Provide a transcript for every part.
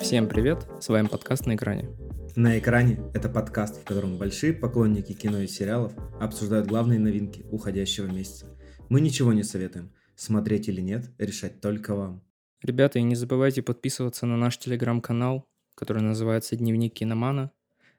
Всем привет, с вами подкаст «На экране». «На экране» — это подкаст, в котором большие поклонники кино и сериалов обсуждают главные новинки уходящего месяца. Мы ничего не советуем. Смотреть или нет, решать только вам. Ребята, и не забывайте подписываться на наш телеграм-канал, который называется «Дневник киномана».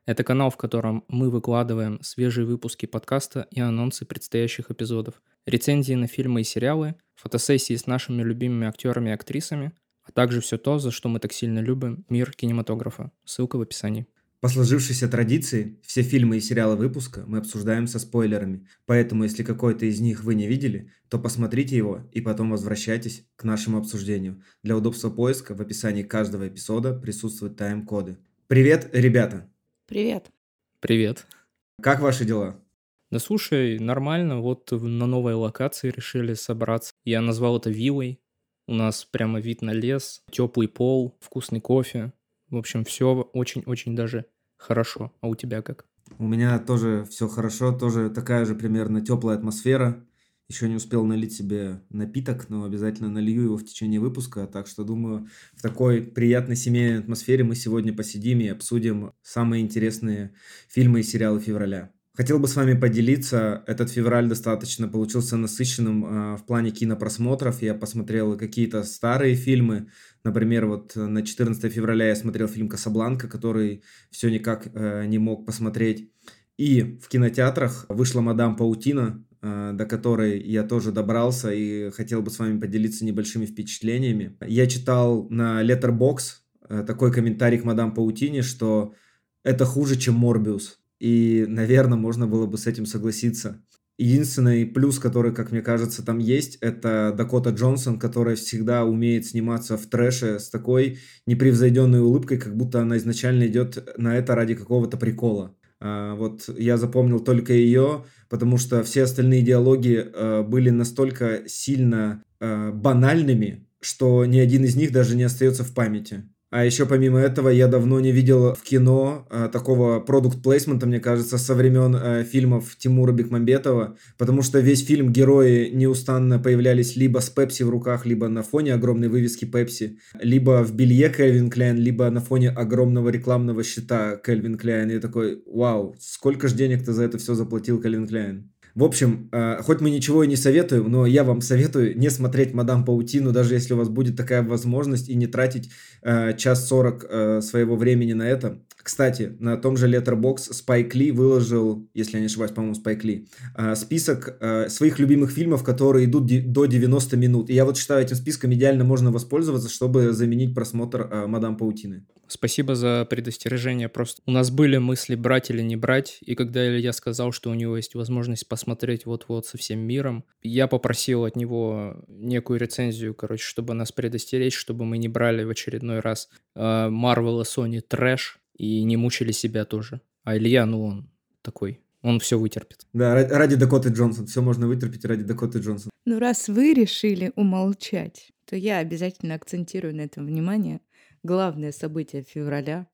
Это канал, в котором мы выкладываем свежие выпуски подкаста и анонсы предстоящих эпизодов, рецензии на фильмы и сериалы, фотосессии с нашими любимыми актерами и актрисами, а также все то, за что мы так сильно любим мир кинематографа. Ссылка в описании. По сложившейся традиции, все фильмы и сериалы выпуска мы обсуждаем со спойлерами, поэтому если какой-то из них вы не видели, то посмотрите его и потом возвращайтесь к нашему обсуждению. Для удобства поиска в описании каждого эпизода присутствуют тайм-коды. Привет, ребята! Привет. Привет. Как ваши дела? Да слушай, нормально, вот на новой локации решили собраться. Я назвал это виллой. У нас прямо вид на лес, теплый пол, вкусный кофе. В общем, все очень-очень даже хорошо. А у тебя как? У меня тоже все хорошо, тоже такая же примерно теплая атмосфера. Еще не успел налить себе напиток, но обязательно налью его в течение выпуска. Так что, думаю, в такой приятной семейной атмосфере мы сегодня посидим и обсудим самые интересные фильмы и сериалы февраля. Хотел бы с вами поделиться. Этот февраль достаточно получился насыщенным э, в плане кинопросмотров. Я посмотрел какие-то старые фильмы. Например, вот на 14 февраля я смотрел фильм «Касабланка», который все никак э, не мог посмотреть. И в кинотеатрах вышла «Мадам Паутина», э, до которой я тоже добрался и хотел бы с вами поделиться небольшими впечатлениями. Я читал на Letterboxd э, такой комментарий к «Мадам Паутине», что это хуже, чем «Морбиус». И, наверное, можно было бы с этим согласиться. Единственный плюс, который, как мне кажется, там есть, это Дакота Джонсон, которая всегда умеет сниматься в трэше с такой непревзойденной улыбкой, как будто она изначально идет на это ради какого-то прикола. А, вот я запомнил только ее, потому что все остальные диалоги а, были настолько сильно а, банальными, что ни один из них даже не остается в памяти. А еще помимо этого я давно не видел в кино а, такого продукт-плейсмента, мне кажется, со времен а, фильмов Тимура Бекмамбетова, потому что весь фильм герои неустанно появлялись либо с Пепси в руках, либо на фоне огромной вывески Пепси, либо в белье Кельвин Кляйн, либо на фоне огромного рекламного щита Кельвин Кляйн. И я такой, вау, сколько же денег ты за это все заплатил, Кельвин Кляйн? В общем, э, хоть мы ничего и не советуем, но я вам советую не смотреть «Мадам Паутину», даже если у вас будет такая возможность, и не тратить э, час сорок э, своего времени на это. Кстати, на том же Letterbox Спайк Ли выложил, если я не ошибаюсь, по-моему, Спайк Ли, список своих любимых фильмов, которые идут до 90 минут. И я вот считаю, этим списком идеально можно воспользоваться, чтобы заменить просмотр «Мадам Паутины». Спасибо за предостережение. Просто у нас были мысли брать или не брать, и когда Илья сказал, что у него есть возможность посмотреть вот-вот со всем миром, я попросил от него некую рецензию, короче, чтобы нас предостеречь, чтобы мы не брали в очередной раз Марвел и Sony трэш и не мучили себя тоже. А Илья, ну он такой, он все вытерпит. Да, ради Дакоты Джонсон. Все можно вытерпеть ради Дакоты Джонсон. Ну, раз вы решили умолчать, то я обязательно акцентирую на этом внимание – главное событие февраля.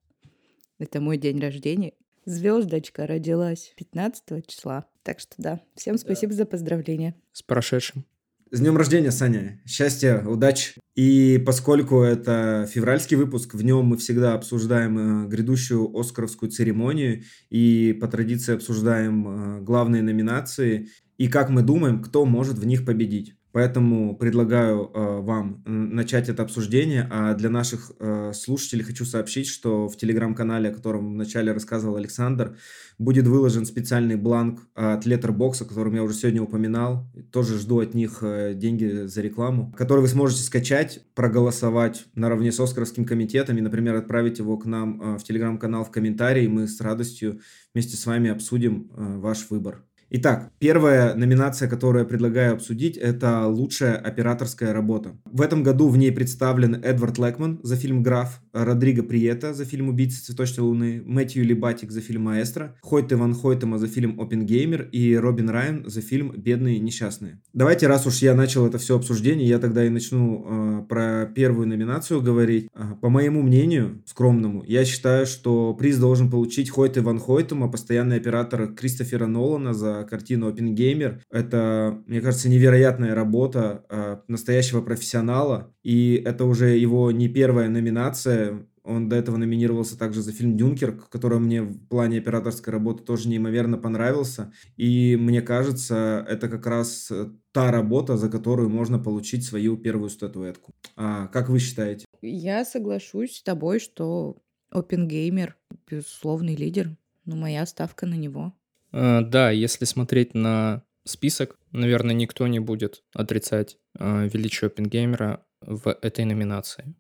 Это мой день рождения. Звездочка родилась 15 числа. Так что да, всем спасибо да. за поздравления. С прошедшим. С днем рождения, Саня. Счастья, удачи. И поскольку это февральский выпуск, в нем мы всегда обсуждаем э, грядущую Оскаровскую церемонию и по традиции обсуждаем э, главные номинации и как мы думаем, кто может в них победить. Поэтому предлагаю э, вам начать это обсуждение. А для наших э, слушателей хочу сообщить, что в телеграм-канале, о котором вначале рассказывал Александр, будет выложен специальный бланк от Letterboxd, о котором я уже сегодня упоминал. Тоже жду от них э, деньги за рекламу, который вы сможете скачать, проголосовать наравне с Оскаровским комитетом и, например, отправить его к нам э, в телеграм-канал в комментарии. Мы с радостью вместе с вами обсудим э, ваш выбор. Итак, первая номинация, которую я предлагаю обсудить, это лучшая операторская работа. В этом году в ней представлен Эдвард Лэкман за фильм «Граф», Родриго Приета за фильм «Убийца цветочной луны», Мэтью Либатик за фильм «Маэстро», Хойте Ван Хойтема за фильм «Опенгеймер» и Робин Райан за фильм «Бедные несчастные». Давайте, раз уж я начал это все обсуждение, я тогда и начну э, про первую номинацию говорить. Э, по моему мнению, скромному, я считаю, что приз должен получить Хойте Ван Хойтема, постоянный оператор Кристофера Нолана за за картину «Оппенгеймер». Это, мне кажется, невероятная работа э, настоящего профессионала, и это уже его не первая номинация. Он до этого номинировался также за фильм «Дюнкерк», который мне в плане операторской работы тоже неимоверно понравился. И мне кажется, это как раз та работа, за которую можно получить свою первую статуэтку. А как вы считаете? Я соглашусь с тобой, что Опенгеймер — безусловный лидер. Но моя ставка на него. А, да, если смотреть на список, наверное, никто не будет отрицать а, величие Опенгеймера в этой номинации.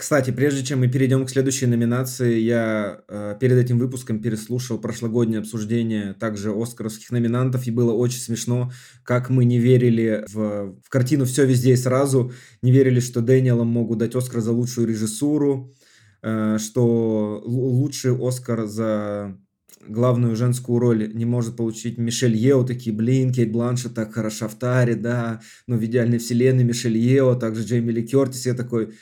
Кстати, прежде чем мы перейдем к следующей номинации, я э, перед этим выпуском переслушал прошлогоднее обсуждение также оскаровских номинантов, и было очень смешно, как мы не верили в, в картину «Все везде и сразу», не верили, что Дэниелам могут дать Оскар за лучшую режиссуру, э, что лучший Оскар за главную женскую роль не может получить Мишель Ео, такие, блин, Кейт Бланшет так хороша в Таре, да, но в идеальной вселенной Мишель Ео, также Джейми Ли Кертис, я такой,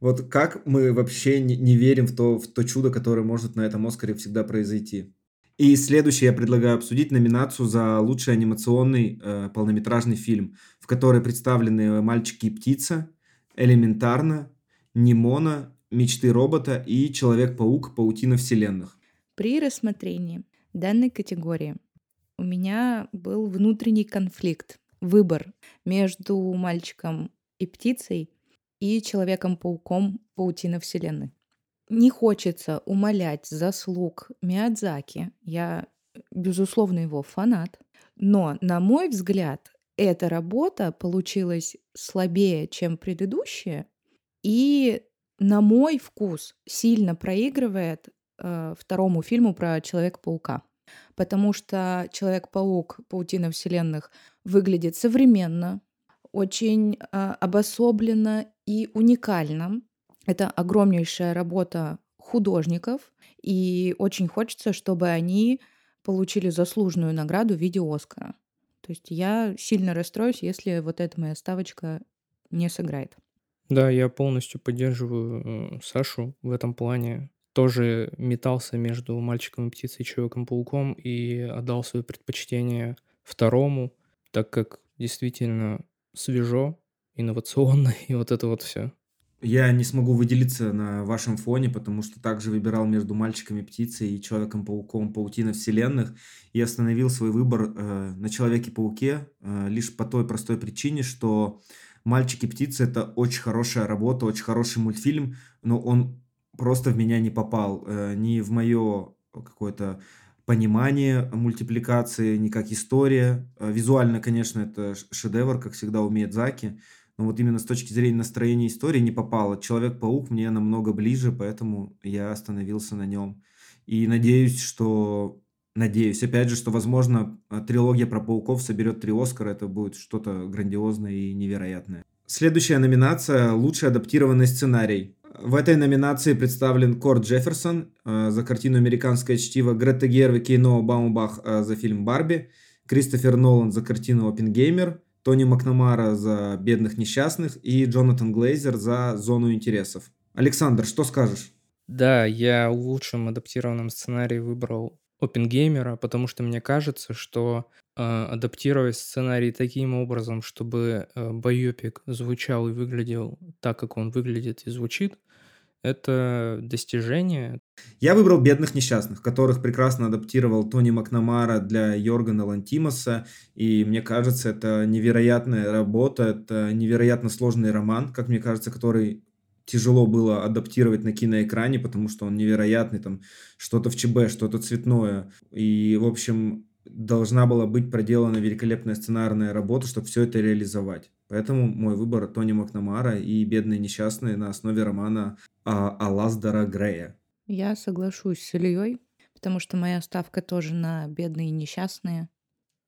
вот как мы вообще не, не верим в то, в то чудо, которое может на этом Оскаре всегда произойти. И следующее я предлагаю обсудить номинацию за лучший анимационный э, полнометражный фильм, в которой представлены «Мальчики и птица», «Элементарно», «Нимона», «Мечты робота» и «Человек-паук. Паутина вселенных». При рассмотрении данной категории у меня был внутренний конфликт, выбор между мальчиком и птицей и Человеком-пауком Паутина Вселенной. Не хочется умолять заслуг Миядзаки. Я, безусловно, его фанат. Но, на мой взгляд, эта работа получилась слабее, чем предыдущая, и, на мой вкус, сильно проигрывает э, второму фильму про Человека-паука. Потому что Человек-паук Паутина Вселенных выглядит современно, очень а, обособленно и уникально. Это огромнейшая работа художников, и очень хочется, чтобы они получили заслуженную награду в виде Оскара. То есть я сильно расстроюсь, если вот эта моя ставочка не сыграет. Да, я полностью поддерживаю э, Сашу в этом плане. Тоже метался между мальчиком и птицей и человеком-пауком и отдал свое предпочтение второму, так как действительно свежо, инновационно и вот это вот все. Я не смогу выделиться на вашем фоне, потому что также выбирал между мальчиками птицей и человеком-пауком паутина вселенных и остановил свой выбор э, на человеке-пауке э, лишь по той простой причине, что мальчики птицы это очень хорошая работа, очень хороший мультфильм, но он просто в меня не попал, э, ни в мое какое-то понимание мультипликации, не как история. Э, визуально, конечно, это шедевр, как всегда умеет Заки, но вот именно с точки зрения настроения истории не попало. Человек-паук мне намного ближе, поэтому я остановился на нем. И надеюсь, что... Надеюсь, опять же, что, возможно, э, трилогия про пауков соберет три Оскара. Это будет что-то грандиозное и невероятное. Следующая номинация – лучший адаптированный сценарий. В этой номинации представлен Корт Джефферсон э, за картину «Американское чтиво», Грета Гервик и Ноа Баумбах э, за фильм «Барби», Кристофер Нолан за картину «Оппенгеймер», Тони Макнамара за «Бедных несчастных» и Джонатан Глейзер за «Зону интересов». Александр, что скажешь? Да, я в лучшем адаптированном сценарии выбрал Опенгеймера, потому что мне кажется, что э, адаптировать сценарий таким образом, чтобы э, байопик звучал и выглядел так, как он выглядит и звучит, это достижение. Я выбрал «Бедных несчастных», которых прекрасно адаптировал Тони Макнамара для Йоргана Лантимоса, и мне кажется, это невероятная работа, это невероятно сложный роман, как мне кажется, который тяжело было адаптировать на киноэкране, потому что он невероятный, там что-то в ЧБ, что-то цветное. И, в общем, должна была быть проделана великолепная сценарная работа, чтобы все это реализовать. Поэтому мой выбор Тони Макнамара и «Бедные несчастные» на основе романа а, Алаздара Грея. Я соглашусь с Ильей, потому что моя ставка тоже на «Бедные несчастные».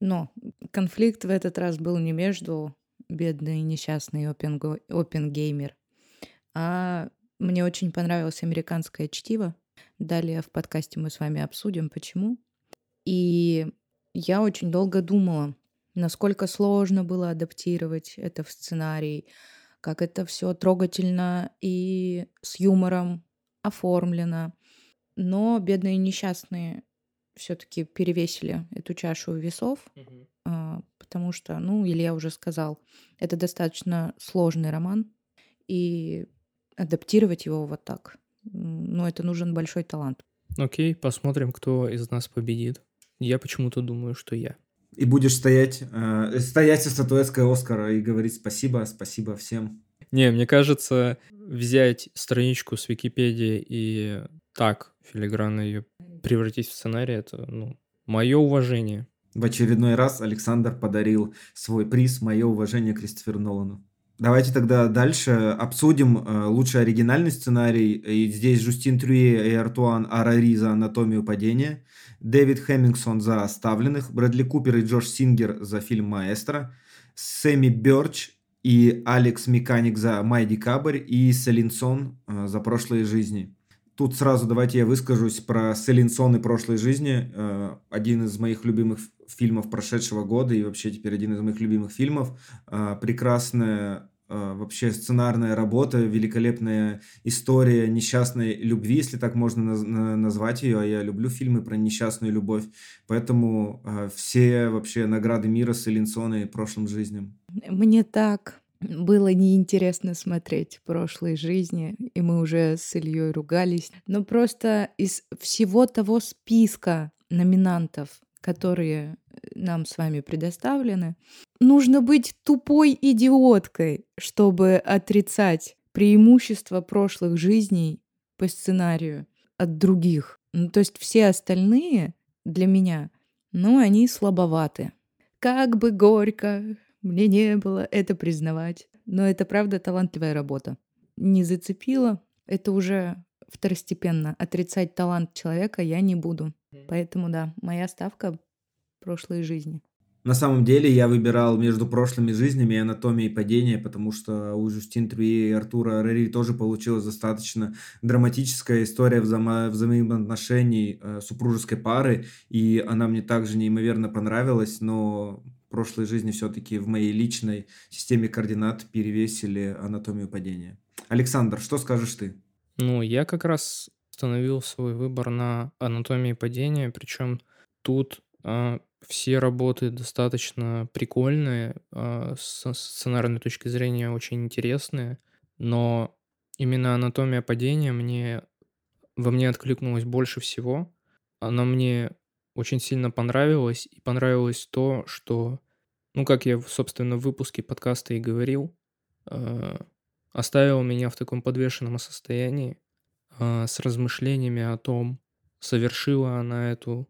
Но конфликт в этот раз был не между «Бедные несчастные» и «Опенгеймер», а мне очень понравилось «Американское чтиво». Далее в подкасте мы с вами обсудим, почему. И я очень долго думала, насколько сложно было адаптировать это в сценарий, как это все трогательно и с юмором оформлено. Но бедные несчастные все-таки перевесили эту чашу весов, а, потому что, ну, Илья уже сказал, это достаточно сложный роман, и адаптировать его вот так, ну, это нужен большой талант. Окей, посмотрим, кто из нас победит. Я почему-то думаю, что я. И будешь стоять, э, стоять со статуэткой Оскара и говорить спасибо, спасибо всем. Не, мне кажется, взять страничку с Википедии и так филигранно ее превратить в сценарий, это, ну, мое уважение. В очередной раз Александр подарил свой приз «Мое уважение Кристоферу Нолану». Давайте тогда дальше обсудим э, лучший оригинальный сценарий. И здесь Жустин Трюе и Артуан Арари за «Анатомию падения», Дэвид Хэммингсон за «Оставленных», Брэдли Купер и Джош Сингер за фильм «Маэстро», Сэмми Бёрч и Алекс Механик за «Май Декабрь» и Селинсон э, за «Прошлые жизни». Тут сразу давайте я выскажусь про Селин Сон и прошлой жизни. Э, один из моих любимых фильмов прошедшего года и вообще теперь один из моих любимых фильмов. Э, прекрасная э, вообще сценарная работа, великолепная история несчастной любви, если так можно назвать ее. А я люблю фильмы про несчастную любовь. Поэтому все вообще награды мира Селин Сон и прошлым жизням. Мне так было неинтересно смотреть прошлой жизни, и мы уже с Ильей ругались. Но просто из всего того списка номинантов, которые нам с вами предоставлены, нужно быть тупой идиоткой, чтобы отрицать преимущества прошлых жизней по сценарию от других. Ну, то есть все остальные для меня, ну, они слабоваты. Как бы горько, мне не было это признавать. Но это правда талантливая работа. Не зацепила. Это уже второстепенно. Отрицать талант человека я не буду. Поэтому да, моя ставка — прошлой жизни. На самом деле я выбирал между прошлыми жизнями и анатомией падения, потому что у Жустин Трюи и Артура Рери тоже получилась достаточно драматическая история взаимо- взаимоотношений э, супружеской пары, и она мне также неимоверно понравилась, но прошлой жизни все-таки в моей личной системе координат перевесили анатомию падения. Александр, что скажешь ты? Ну, я как раз установил свой выбор на анатомии падения, причем тут а, все работы достаточно прикольные, а, с сценарной точки зрения очень интересные, но именно анатомия падения мне во мне откликнулась больше всего. Она мне очень сильно понравилось. И понравилось то, что, ну, как я, собственно, в выпуске подкаста и говорил, э, оставил меня в таком подвешенном состоянии э, с размышлениями о том, совершила она эту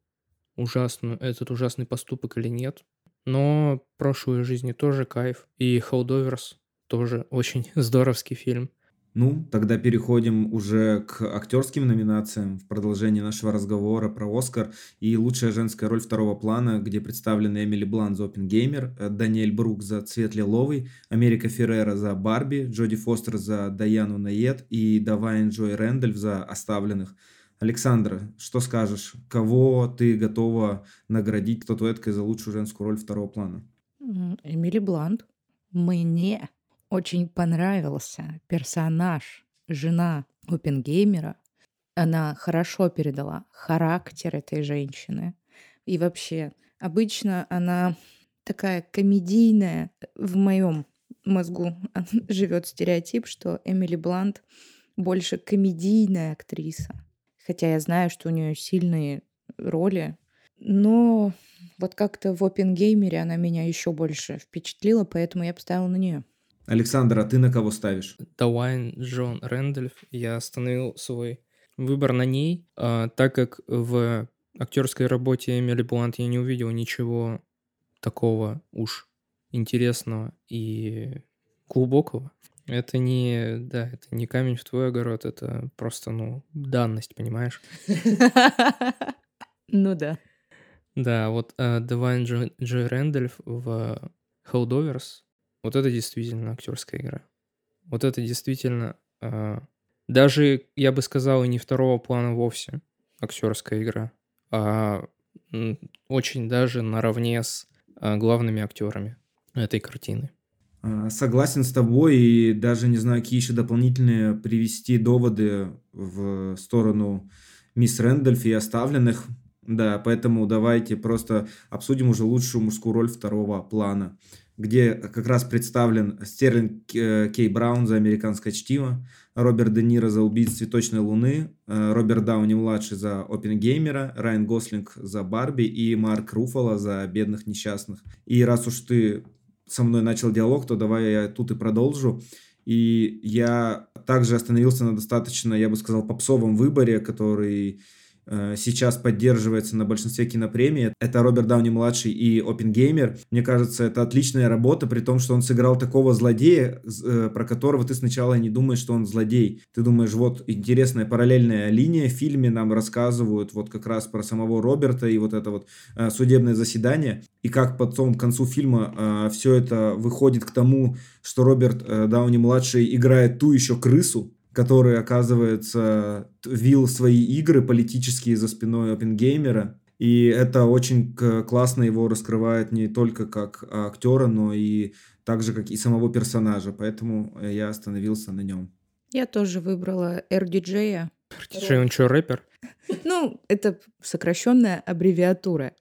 ужасную, этот ужасный поступок или нет. Но прошлой жизни тоже кайф. И Холдоверс тоже очень здоровский фильм. Ну, тогда переходим уже к актерским номинациям в продолжении нашего разговора про Оскар и лучшая женская роль второго плана, где представлены Эмили Блан за Опенгеймер, Даниэль Брук за Цвет лиловый, Америка Феррера за Барби, Джоди Фостер за Даяну Наед и Давайн Джой Рэндольф за Оставленных. Александра, что скажешь? Кого ты готова наградить статуэткой за лучшую женскую роль второго плана? Эмили Блант. Мне очень понравился персонаж, жена Опенгеймера. Она хорошо передала характер этой женщины. И вообще, обычно она такая комедийная. В моем мозгу живет стереотип, что Эмили Блант больше комедийная актриса. Хотя я знаю, что у нее сильные роли. Но вот как-то в Опенгеймере она меня еще больше впечатлила, поэтому я поставила на нее. Александр, а ты на кого ставишь? Дауайн Джон Рэндольф. Я остановил свой выбор на ней, а, так как в актерской работе Эмили Блант я не увидел ничего такого уж интересного и глубокого. Это не, да, это не камень в твой огород, это просто, ну, данность, понимаешь? Ну да. Да, вот Девайн Джой Рэндольф в Holdovers вот это действительно актерская игра. Вот это действительно э, даже, я бы сказал, и не второго плана вовсе актерская игра, а очень даже наравне с э, главными актерами этой картины. А, согласен с тобой, и даже не знаю, какие еще дополнительные привести доводы в сторону мисс Рэндольф и оставленных. Да, поэтому давайте просто обсудим уже лучшую мужскую роль второго плана, где как раз представлен Стерлинг э, Кей Браун за «Американское чтиво», Роберт Де Ниро за «Убийц цветочной луны», э, Роберт Дауни-младший за «Опенгеймера», Райан Гослинг за «Барби» и Марк Руфало за «Бедных несчастных». И раз уж ты со мной начал диалог, то давай я тут и продолжу. И я также остановился на достаточно, я бы сказал, попсовом выборе, который сейчас поддерживается на большинстве кинопремий. Это Роберт Дауни-младший и Опенгеймер. Мне кажется, это отличная работа, при том, что он сыграл такого злодея, э, про которого ты сначала не думаешь, что он злодей. Ты думаешь, вот интересная параллельная линия в фильме, нам рассказывают вот как раз про самого Роберта и вот это вот э, судебное заседание. И как потом к концу фильма все это выходит к тому, что Роберт Дауни-младший играет ту еще крысу, который, оказывается, вил свои игры политические за спиной Опенгеймера. И это очень классно его раскрывает не только как актера, но и так же, как и самого персонажа. Поэтому я остановился на нем. Я тоже выбрала RDJ. RDJ, он что, рэпер? Ну, это сокращенная аббревиатура.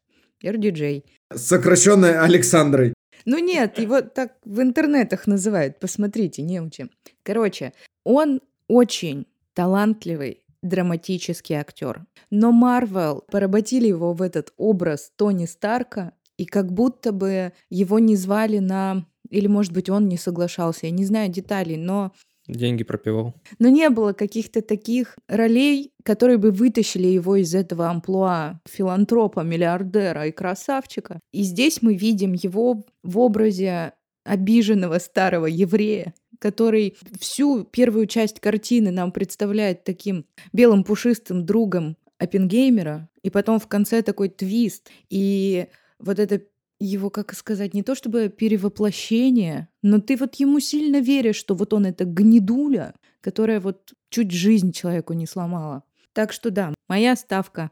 RDJ. Сокращенная Александрой. Ну нет, его так в интернетах называют. Посмотрите, не учим. Короче, он очень талантливый драматический актер. Но Марвел поработили его в этот образ Тони Старка, и как будто бы его не звали на... Или, может быть, он не соглашался, я не знаю деталей, но Деньги пропивал. Но не было каких-то таких ролей, которые бы вытащили его из этого амплуа филантропа, миллиардера и красавчика. И здесь мы видим его в образе обиженного старого еврея, который всю первую часть картины нам представляет таким белым пушистым другом Оппенгеймера, и потом в конце такой твист, и вот это его, как сказать, не то чтобы перевоплощение, но ты вот ему сильно веришь, что вот он это гнедуля, которая вот чуть жизнь человеку не сломала. Так что да, моя ставка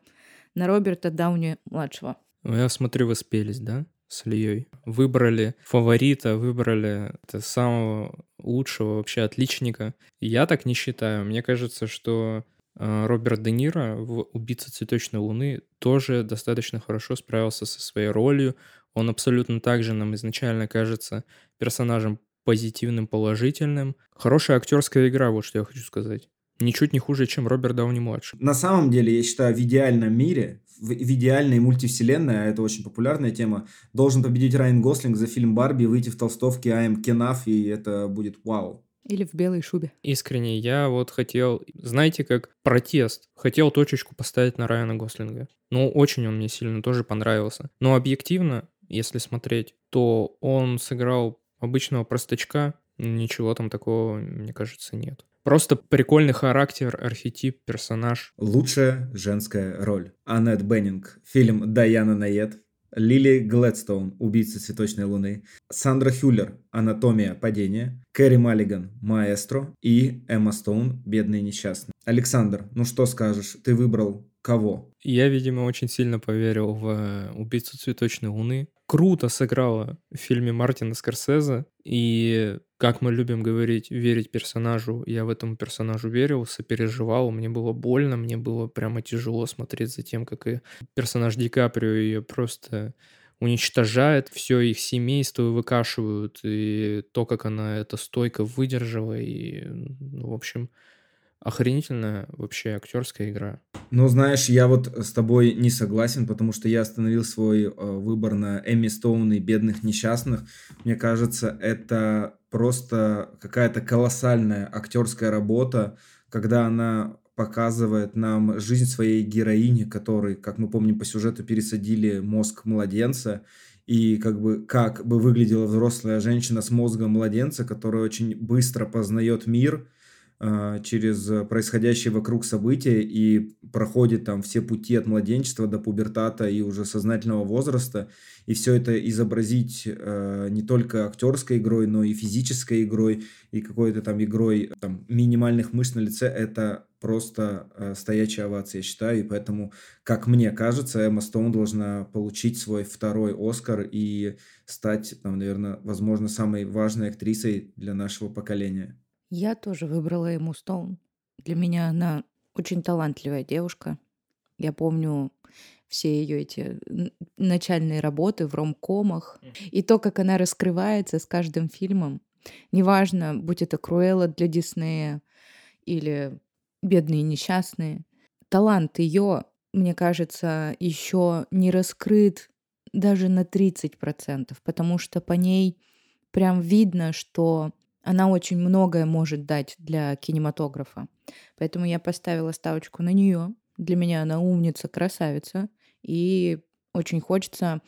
на Роберта Дауни-младшего. Ну, я смотрю, вы спелись, да? с Ильей. Выбрали фаворита, выбрали это самого лучшего вообще отличника. Я так не считаю. Мне кажется, что э, Роберт Де Ниро в «Убийца цветочной луны» тоже достаточно хорошо справился со своей ролью. Он абсолютно так же нам изначально кажется персонажем позитивным, положительным. Хорошая актерская игра, вот что я хочу сказать. Ничуть не хуже, чем Роберт Дауни-младший. На самом деле, я считаю, в идеальном мире в, в идеальной мультивселенной, а это очень популярная тема, должен победить Райан Гослинг за фильм «Барби», выйти в толстовке «I am Kenaf», и это будет вау. Или в белой шубе. Искренне, я вот хотел, знаете, как протест. Хотел точечку поставить на Райана Гослинга. Ну, очень он мне сильно тоже понравился. Но объективно, если смотреть, то он сыграл обычного простачка. Ничего там такого, мне кажется, нет. Просто прикольный характер, архетип, персонаж. Лучшая женская роль. Аннет Беннинг. Фильм «Даяна Найет». Лили Глэдстоун, убийца цветочной луны, Сандра Хюллер, анатомия падения, Кэрри Маллиган, маэстро и Эмма Стоун, бедные несчастные. Александр, ну что скажешь, ты выбрал кого? Я, видимо, очень сильно поверил в э, убийцу цветочной луны. Круто сыграла в фильме Мартина Скорсезе, и как мы любим говорить, верить персонажу, я в этом персонажу верил, сопереживал, мне было больно, мне было прямо тяжело смотреть за тем, как и персонаж Ди Каприо ее просто уничтожает, все их семейство выкашивают, и то, как она это стойко выдержала, и, ну, в общем, охренительная вообще актерская игра. Ну, знаешь, я вот с тобой не согласен, потому что я остановил свой э, выбор на Эми Стоун и «Бедных несчастных». Мне кажется, это просто какая-то колоссальная актерская работа, когда она показывает нам жизнь своей героини, которой, как мы помним по сюжету, пересадили мозг младенца, и как бы как бы выглядела взрослая женщина с мозгом младенца, которая очень быстро познает мир, через происходящие вокруг события и проходит там все пути от младенчества до пубертата и уже сознательного возраста. И все это изобразить э, не только актерской игрой, но и физической игрой, и какой-то там игрой там, минимальных мышц на лице, это просто э, стоячая овация, я считаю. И поэтому, как мне кажется, Эмма Стоун должна получить свой второй Оскар и стать, там, наверное, возможно, самой важной актрисой для нашего поколения. Я тоже выбрала ему Стоун. Для меня она очень талантливая девушка. Я помню все ее эти начальные работы в ромкомах, и то, как она раскрывается с каждым фильмом. Неважно, будь это Круэлла для Диснея или Бедные и несчастные. Талант ее, мне кажется, еще не раскрыт даже на 30%, потому что по ней прям видно, что она очень многое может дать для кинематографа. Поэтому я поставила ставочку на нее. Для меня она умница, красавица. И очень хочется,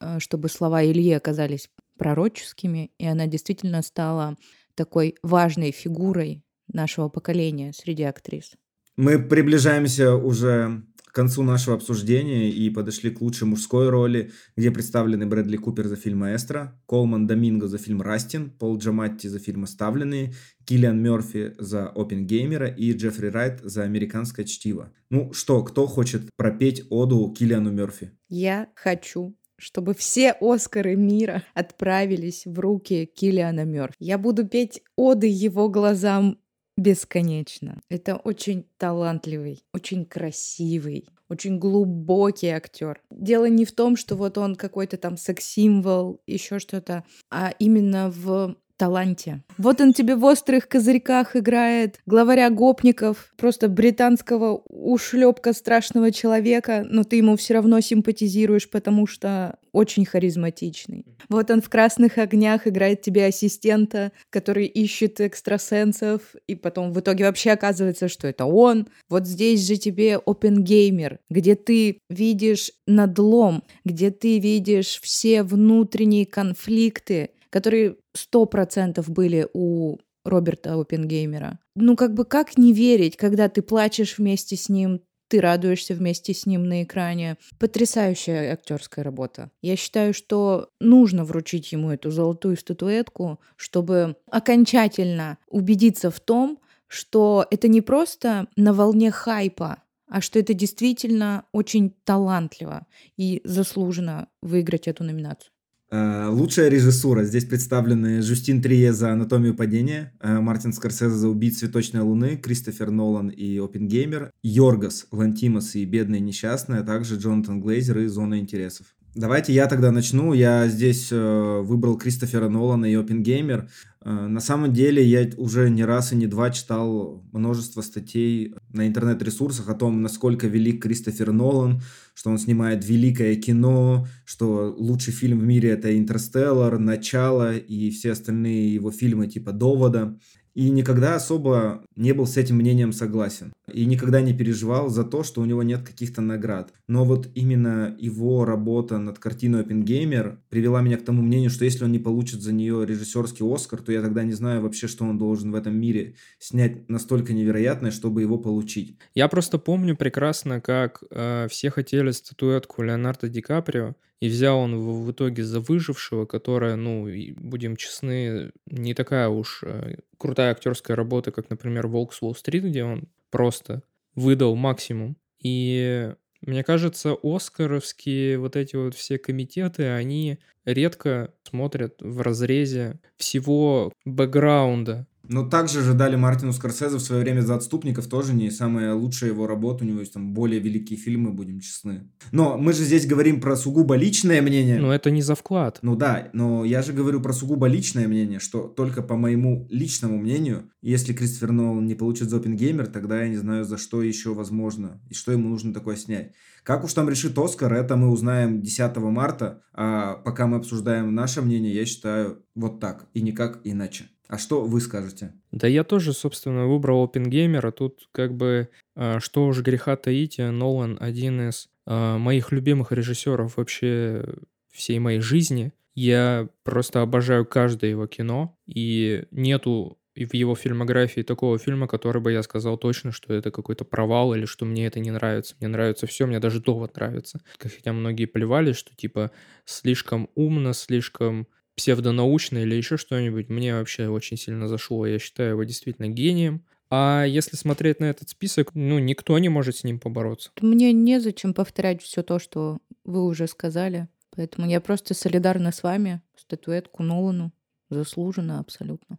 э, чтобы слова Ильи оказались пророческими, и она действительно стала такой важной фигурой нашего поколения среди актрис. Мы приближаемся уже к концу нашего обсуждения и подошли к лучшей мужской роли, где представлены Брэдли Купер за фильм «Маэстро», Колман Доминго за фильм «Растин», Пол Джаматти за фильм «Оставленные», Киллиан Мерфи за «Опенгеймера» и Джеффри Райт за «Американское чтиво». Ну что, кто хочет пропеть оду Киллиану Мерфи? Я хочу чтобы все Оскары мира отправились в руки Киллиана Мерфи. Я буду петь оды его глазам бесконечно. Это очень талантливый, очень красивый, очень глубокий актер. Дело не в том, что вот он какой-то там секс-символ, еще что-то, а именно в таланте. Вот он тебе в острых козырьках играет главаря гопников, просто британского ушлепка страшного человека, но ты ему все равно симпатизируешь, потому что очень харизматичный. Вот он в красных огнях играет тебе ассистента, который ищет экстрасенсов, и потом в итоге вообще оказывается, что это он. Вот здесь же тебе опенгеймер, где ты видишь надлом, где ты видишь все внутренние конфликты, которые сто процентов были у Роберта Опенгеймера. Ну, как бы как не верить, когда ты плачешь вместе с ним, ты радуешься вместе с ним на экране. Потрясающая актерская работа. Я считаю, что нужно вручить ему эту золотую статуэтку, чтобы окончательно убедиться в том, что это не просто на волне хайпа, а что это действительно очень талантливо и заслуженно выиграть эту номинацию. Э, лучшая режиссура. Здесь представлены Жустин Трие за «Анатомию падения», э, Мартин Скорсезе за «Убить цветочной луны», Кристофер Нолан и «Опенгеймер», Йоргас, Лантимос и «Бедные несчастные», а также Джонатан Глейзер и «Зона интересов». Давайте я тогда начну. Я здесь э, выбрал Кристофера Нолана и Опенгеймер. Э, на самом деле я уже не раз и не два читал множество статей на интернет-ресурсах о том, насколько велик Кристофер Нолан, что он снимает великое кино, что лучший фильм в мире это «Интерстеллар», «Начало» и все остальные его фильмы типа «Довода». И никогда особо не был с этим мнением согласен. И никогда не переживал за то, что у него нет каких-то наград. Но вот именно его работа над картиной «Опенгеймер» привела меня к тому мнению, что если он не получит за нее режиссерский Оскар, то я тогда не знаю вообще, что он должен в этом мире снять настолько невероятное, чтобы его получить. Я просто помню прекрасно, как э, все хотели статуэтку Леонардо Ди Каприо, и взял он в, в итоге за выжившего, которая, ну, будем честны, не такая уж э, крутая актерская работа, как, например, «Волк с Уолл-стрит», где он просто выдал максимум. И мне кажется, оскаровские вот эти вот все комитеты, они редко смотрят в разрезе всего бэкграунда но также же дали Мартину Скорсезе в свое время за отступников тоже не самая лучшая его работа. У него есть там более великие фильмы, будем честны. Но мы же здесь говорим про сугубо личное мнение. Но это не за вклад. Ну да, но я же говорю про сугубо личное мнение, что только по моему личному мнению, если Кристофер Нолан не получит за Опенгеймер, тогда я не знаю, за что еще возможно и что ему нужно такое снять. Как уж там решит Оскар, это мы узнаем 10 марта, а пока мы обсуждаем наше мнение, я считаю вот так и никак иначе. А что вы скажете? Да я тоже, собственно, выбрал OpenGamer, тут как бы, а, что уж греха таить, Нолан один из а, моих любимых режиссеров вообще всей моей жизни. Я просто обожаю каждое его кино, и нету в его фильмографии такого фильма, который бы я сказал точно, что это какой-то провал или что мне это не нравится. Мне нравится все, мне даже довод нравится. Хотя многие плевали, что типа слишком умно, слишком псевдонаучно или еще что-нибудь, мне вообще очень сильно зашло. Я считаю его действительно гением. А если смотреть на этот список, ну, никто не может с ним побороться. Мне незачем повторять все то, что вы уже сказали. Поэтому я просто солидарна с вами. Статуэтку Нолану. Заслуженно абсолютно.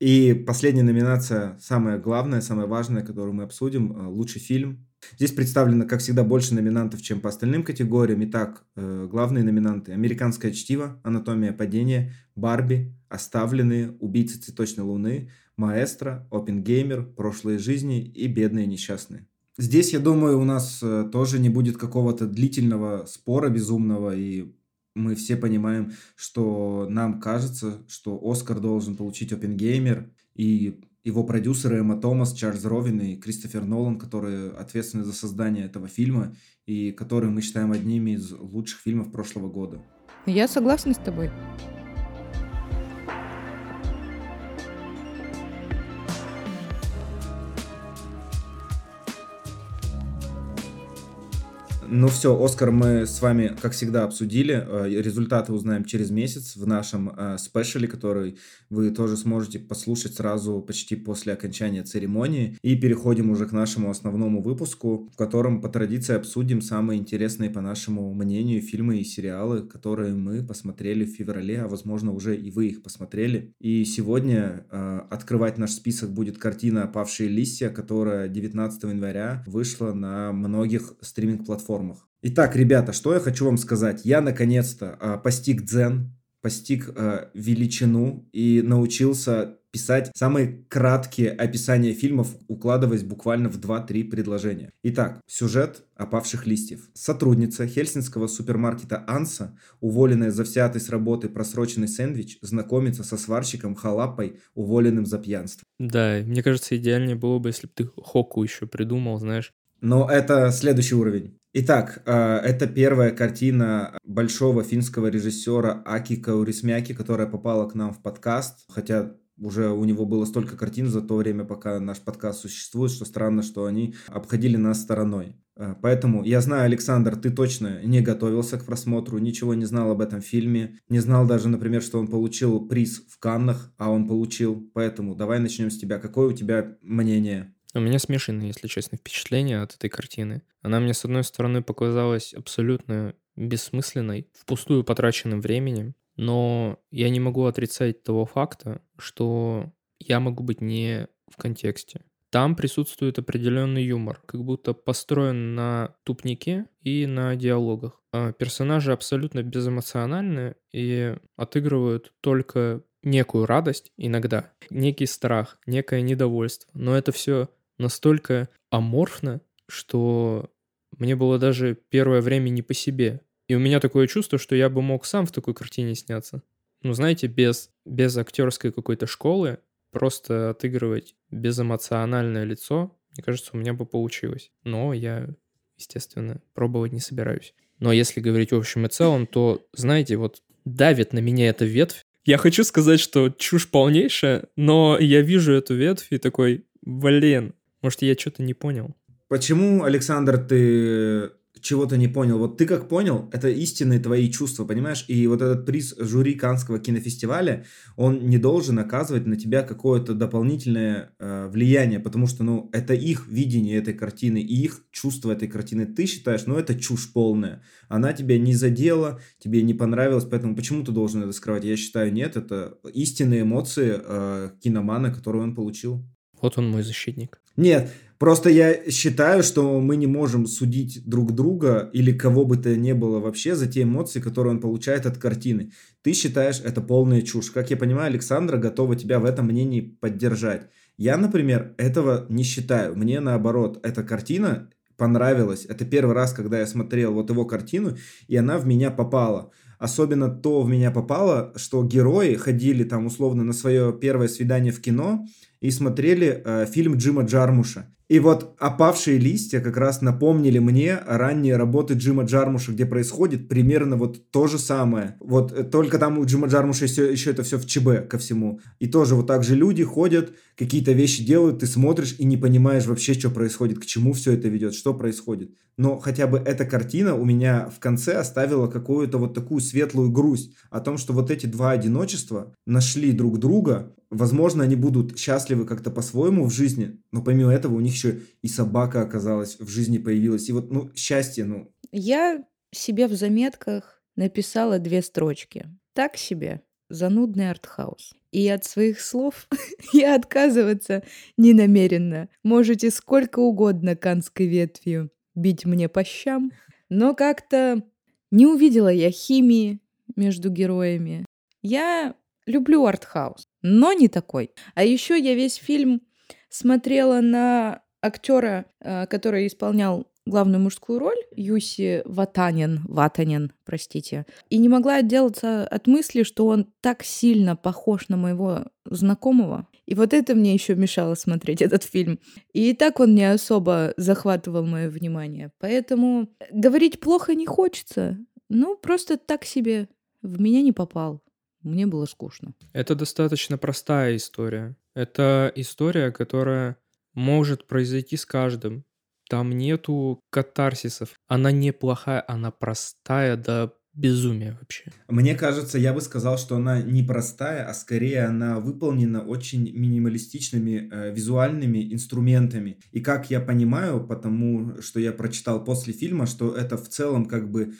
И последняя номинация, самая главная, самая важная, которую мы обсудим, э, лучший фильм. Здесь представлено, как всегда, больше номинантов, чем по остальным категориям. Итак, э, главные номинанты. «Американское чтиво», «Анатомия падения», «Барби», «Оставленные», «Убийцы цветочной луны», «Маэстро», «Опенгеймер», «Прошлые жизни» и «Бедные несчастные». Здесь, я думаю, у нас э, тоже не будет какого-то длительного спора безумного, и мы все понимаем, что нам кажется, что Оскар должен получить Опенгеймер, и его продюсеры Эмма Томас, Чарльз Ровин и Кристофер Нолан, которые ответственны за создание этого фильма и которые мы считаем одними из лучших фильмов прошлого года. Я согласна с тобой. Ну все, Оскар мы с вами, как всегда, обсудили. Э, результаты узнаем через месяц в нашем э, спешле, который вы тоже сможете послушать сразу почти после окончания церемонии. И переходим уже к нашему основному выпуску, в котором по традиции обсудим самые интересные, по нашему мнению, фильмы и сериалы, которые мы посмотрели в феврале, а возможно уже и вы их посмотрели. И сегодня э, открывать наш список будет картина «Павшие листья», которая 19 января вышла на многих стриминг-платформах платформах. Итак, ребята, что я хочу вам сказать. Я наконец-то э, постиг дзен, постиг э, величину и научился писать самые краткие описания фильмов, укладываясь буквально в 2-3 предложения. Итак, сюжет «Опавших листьев». Сотрудница хельсинского супермаркета Анса, уволенная за взятый с работы просроченный сэндвич, знакомится со сварщиком Халапой, уволенным за пьянство. Да, мне кажется, идеальнее было бы, если бы ты Хоку еще придумал, знаешь. Но это следующий уровень. Итак, э, это первая картина большого финского режиссера Аки Каурисмяки, которая попала к нам в подкаст, хотя уже у него было столько картин за то время, пока наш подкаст существует, что странно, что они обходили нас стороной. Э, поэтому я знаю, Александр, ты точно не готовился к просмотру, ничего не знал об этом фильме, не знал даже, например, что он получил приз в Каннах, а он получил. Поэтому давай начнем с тебя. Какое у тебя мнение? У меня смешанные, если честно, впечатления от этой картины. Она мне, с одной стороны, показалась абсолютно бессмысленной, впустую потраченным временем, но я не могу отрицать того факта, что я могу быть не в контексте. Там присутствует определенный юмор, как будто построен на тупнике и на диалогах. А персонажи абсолютно безэмоциональны и отыгрывают только некую радость иногда, некий страх, некое недовольство. Но это все настолько аморфно, что мне было даже первое время не по себе. И у меня такое чувство, что я бы мог сам в такой картине сняться. Ну, знаете, без, без актерской какой-то школы, просто отыгрывать безэмоциональное лицо, мне кажется, у меня бы получилось. Но я, естественно, пробовать не собираюсь. Но если говорить в общем и целом, то, знаете, вот давит на меня эта ветвь. Я хочу сказать, что чушь полнейшая, но я вижу эту ветвь и такой, блин, может, я что-то не понял? Почему, Александр, ты чего-то не понял. Вот ты как понял, это истинные твои чувства, понимаешь? И вот этот приз жюри Канского кинофестиваля, он не должен оказывать на тебя какое-то дополнительное э, влияние, потому что, ну, это их видение этой картины и их чувство этой картины. Ты считаешь, ну, это чушь полная. Она тебя не задела, тебе не понравилась, поэтому почему ты должен это скрывать? Я считаю, нет, это истинные эмоции э, киномана, которые он получил. Вот он мой защитник. Нет, просто я считаю, что мы не можем судить друг друга или кого бы то ни было вообще за те эмоции, которые он получает от картины. Ты считаешь это полная чушь. Как я понимаю, Александра готова тебя в этом мнении поддержать. Я, например, этого не считаю. Мне наоборот, эта картина понравилась. Это первый раз, когда я смотрел вот его картину, и она в меня попала. Особенно то в меня попало, что герои ходили там условно на свое первое свидание в кино, и смотрели э, фильм Джима Джармуша. И вот «Опавшие листья» как раз напомнили мне ранние работы Джима Джармуша, где происходит примерно вот то же самое. Вот э, только там у Джима Джармуша еще, еще это все в ЧБ ко всему. И тоже вот так же люди ходят, какие-то вещи делают, ты смотришь и не понимаешь вообще, что происходит, к чему все это ведет, что происходит. Но хотя бы эта картина у меня в конце оставила какую-то вот такую светлую грусть о том, что вот эти два одиночества нашли друг друга, Возможно, они будут счастливы как-то по-своему в жизни, но помимо этого у них еще и собака оказалась в жизни появилась. И вот, ну, счастье, ну. Я себе в заметках написала две строчки. Так себе. Занудный артхаус. И от своих слов я отказываться не намерена. Можете сколько угодно канской ветвью бить мне по щам, но как-то не увидела я химии между героями. Я люблю артхаус, но не такой. А еще я весь фильм смотрела на актера, э, который исполнял главную мужскую роль, Юси Ватанин, Ватанин, простите, и не могла отделаться от мысли, что он так сильно похож на моего знакомого. И вот это мне еще мешало смотреть этот фильм. И так он не особо захватывал мое внимание. Поэтому говорить плохо не хочется. Ну, просто так себе в меня не попал. Мне было скучно. Это достаточно простая история. Это история, которая может произойти с каждым. Там нету катарсисов. Она неплохая, она простая до безумия вообще. Мне кажется, я бы сказал, что она не простая, а скорее она выполнена очень минималистичными э, визуальными инструментами. И как я понимаю, потому что я прочитал после фильма, что это в целом как бы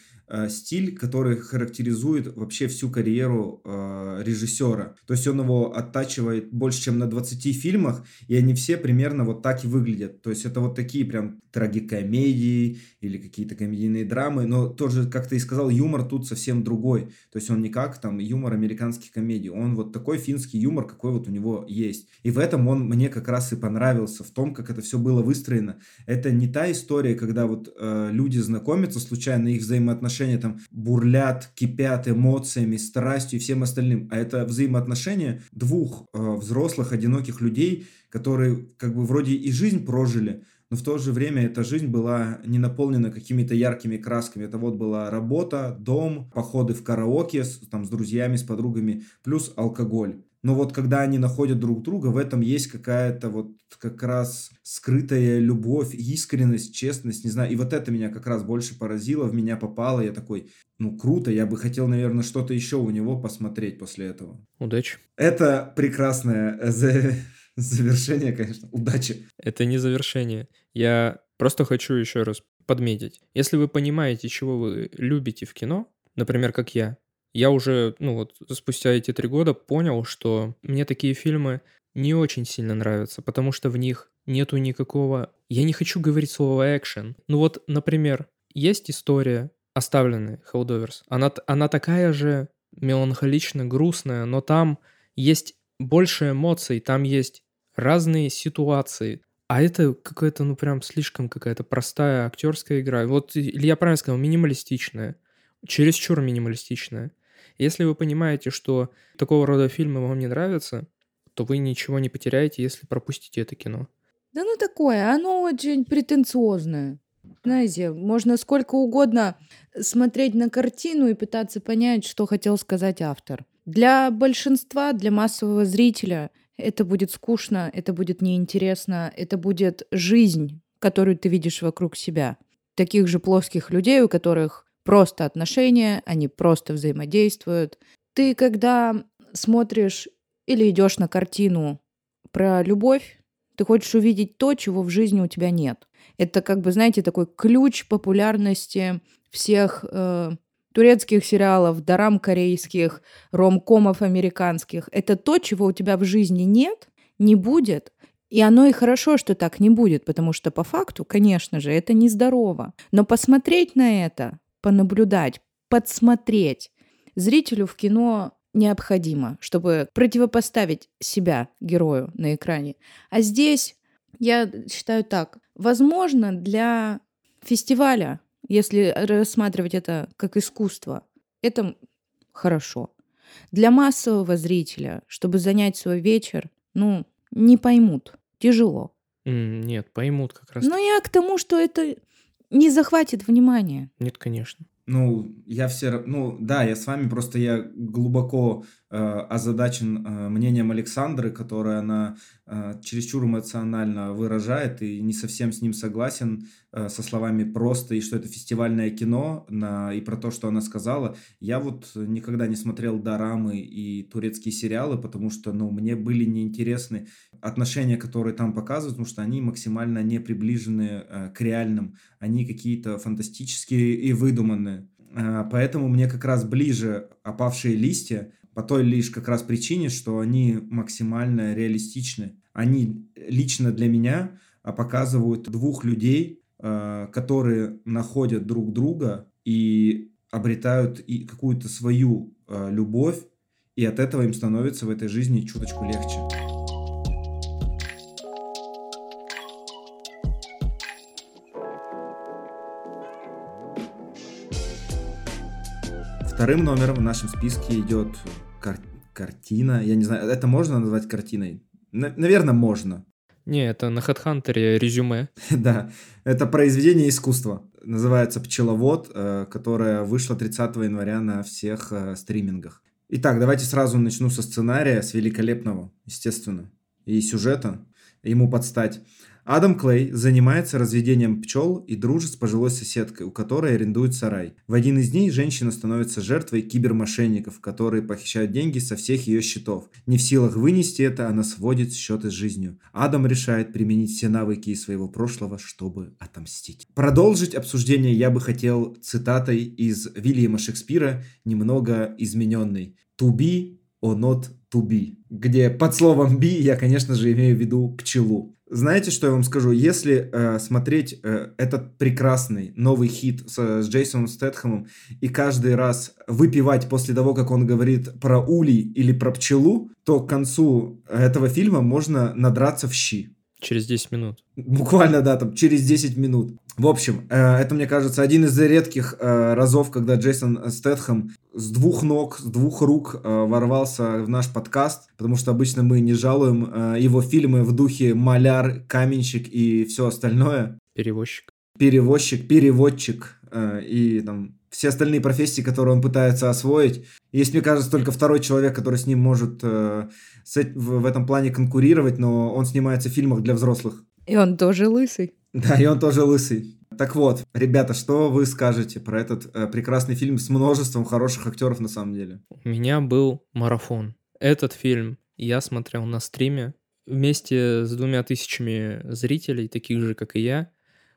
стиль, который характеризует вообще всю карьеру э, режиссера. То есть он его оттачивает больше, чем на 20 фильмах, и они все примерно вот так и выглядят. То есть это вот такие прям трагикомедии или какие-то комедийные драмы, но тоже, как ты и сказал, юмор тут совсем другой. То есть он не как там юмор американских комедий, он вот такой финский юмор, какой вот у него есть. И в этом он мне как раз и понравился, в том, как это все было выстроено. Это не та история, когда вот э, люди знакомятся случайно, их взаимоотношения взаимоотношения там бурлят, кипят эмоциями, страстью и всем остальным, а это взаимоотношения двух э, взрослых, одиноких людей, которые как бы вроде и жизнь прожили, но в то же время эта жизнь была не наполнена какими-то яркими красками. Это вот была работа, дом, походы в караоке с, там, с друзьями, с подругами, плюс алкоголь. Но вот когда они находят друг друга, в этом есть какая-то вот как раз скрытая любовь, искренность, честность, не знаю. И вот это меня как раз больше поразило, в меня попало. Я такой, ну круто, я бы хотел, наверное, что-то еще у него посмотреть после этого. Удачи. Это прекрасное завершение, конечно. Удачи. Это не завершение. Я просто хочу еще раз подметить. Если вы понимаете, чего вы любите в кино, например, как я, я уже, ну вот, спустя эти три года понял, что мне такие фильмы не очень сильно нравятся, потому что в них нету никакого... Я не хочу говорить слово экшен. Ну вот, например, есть история оставленная Holdovers. Она, она такая же меланхолично грустная, но там есть больше эмоций, там есть разные ситуации. А это какая-то, ну прям слишком какая-то простая актерская игра. Вот Илья правильно сказал, минималистичная. Чересчур минималистичная. Если вы понимаете, что такого рода фильмы вам не нравятся, то вы ничего не потеряете, если пропустите это кино. Да ну такое, оно очень претенциозное. Знаете, можно сколько угодно смотреть на картину и пытаться понять, что хотел сказать автор. Для большинства, для массового зрителя это будет скучно, это будет неинтересно, это будет жизнь, которую ты видишь вокруг себя. Таких же плоских людей, у которых просто отношения, они просто взаимодействуют. Ты, когда смотришь или идешь на картину про любовь, ты хочешь увидеть то, чего в жизни у тебя нет. Это как бы, знаете, такой ключ популярности всех э, турецких сериалов, дарам корейских, ромкомов американских. Это то, чего у тебя в жизни нет, не будет, и оно и хорошо, что так не будет, потому что по факту, конечно же, это нездорово. Но посмотреть на это понаблюдать, подсмотреть. Зрителю в кино необходимо, чтобы противопоставить себя герою на экране. А здесь я считаю так. Возможно, для фестиваля, если рассматривать это как искусство, это хорошо. Для массового зрителя, чтобы занять свой вечер, ну, не поймут. Тяжело. Нет, поймут как раз. Но я к тому, что это не захватит внимания. Нет, конечно. Ну, я все ну да, я с вами, просто я глубоко озадачен э, мнением Александры, которое она э, чересчур эмоционально выражает и не совсем с ним согласен э, со словами просто и что это фестивальное кино на, и про то, что она сказала. Я вот никогда не смотрел дорамы и турецкие сериалы, потому что, ну, мне были неинтересны отношения, которые там показывают, потому что они максимально не приближены э, к реальным, они какие-то фантастические и выдуманные. Э, поэтому мне как раз ближе «Опавшие листья», по той лишь как раз причине, что они максимально реалистичны. Они лично для меня а, показывают двух людей, а, которые находят друг друга и обретают какую-то свою а, любовь, и от этого им становится в этой жизни чуточку легче. Вторым номером в нашем списке идет кар- картина. Я не знаю, это можно назвать картиной? Н- наверное, можно. Не, это на HeadHunter резюме. да, это произведение искусства. Называется «Пчеловод», э, которое вышло 30 января на всех э, стримингах. Итак, давайте сразу начну со сценария, с великолепного, естественно, и сюжета. Ему подстать. Адам Клей занимается разведением пчел и дружит с пожилой соседкой, у которой арендует сарай. В один из дней женщина становится жертвой кибермошенников, которые похищают деньги со всех ее счетов. Не в силах вынести это, она сводит счеты с жизнью. Адам решает применить все навыки своего прошлого, чтобы отомстить. Продолжить обсуждение я бы хотел цитатой из Вильяма Шекспира, немного измененной. To be or not to be, где под словом be я, конечно же, имею в виду пчелу. Знаете, что я вам скажу? Если э, смотреть э, этот прекрасный новый хит с, с Джейсоном Стэтхэмом и каждый раз выпивать после того, как он говорит про улей или про пчелу, то к концу этого фильма можно надраться в щи. Через 10 минут. Буквально, да, там через 10 минут. В общем, э, это, мне кажется, один из редких э, разов, когда Джейсон Стэтхэм с двух ног, с двух рук э, ворвался в наш подкаст, потому что обычно мы не жалуем его фильмы в духе маляр, каменщик и все остальное. Перевозчик. Перевозчик, переводчик и там все остальные профессии, которые он пытается освоить. Есть, мне кажется, только второй человек, который с ним может э, с, в, в этом плане конкурировать, но он снимается в фильмах для взрослых. И он тоже лысый. Да, и он тоже лысый. Так вот, ребята, что вы скажете про этот э, прекрасный фильм с множеством хороших актеров на самом деле? У меня был марафон. Этот фильм я смотрел на стриме вместе с двумя тысячами зрителей, таких же, как и я.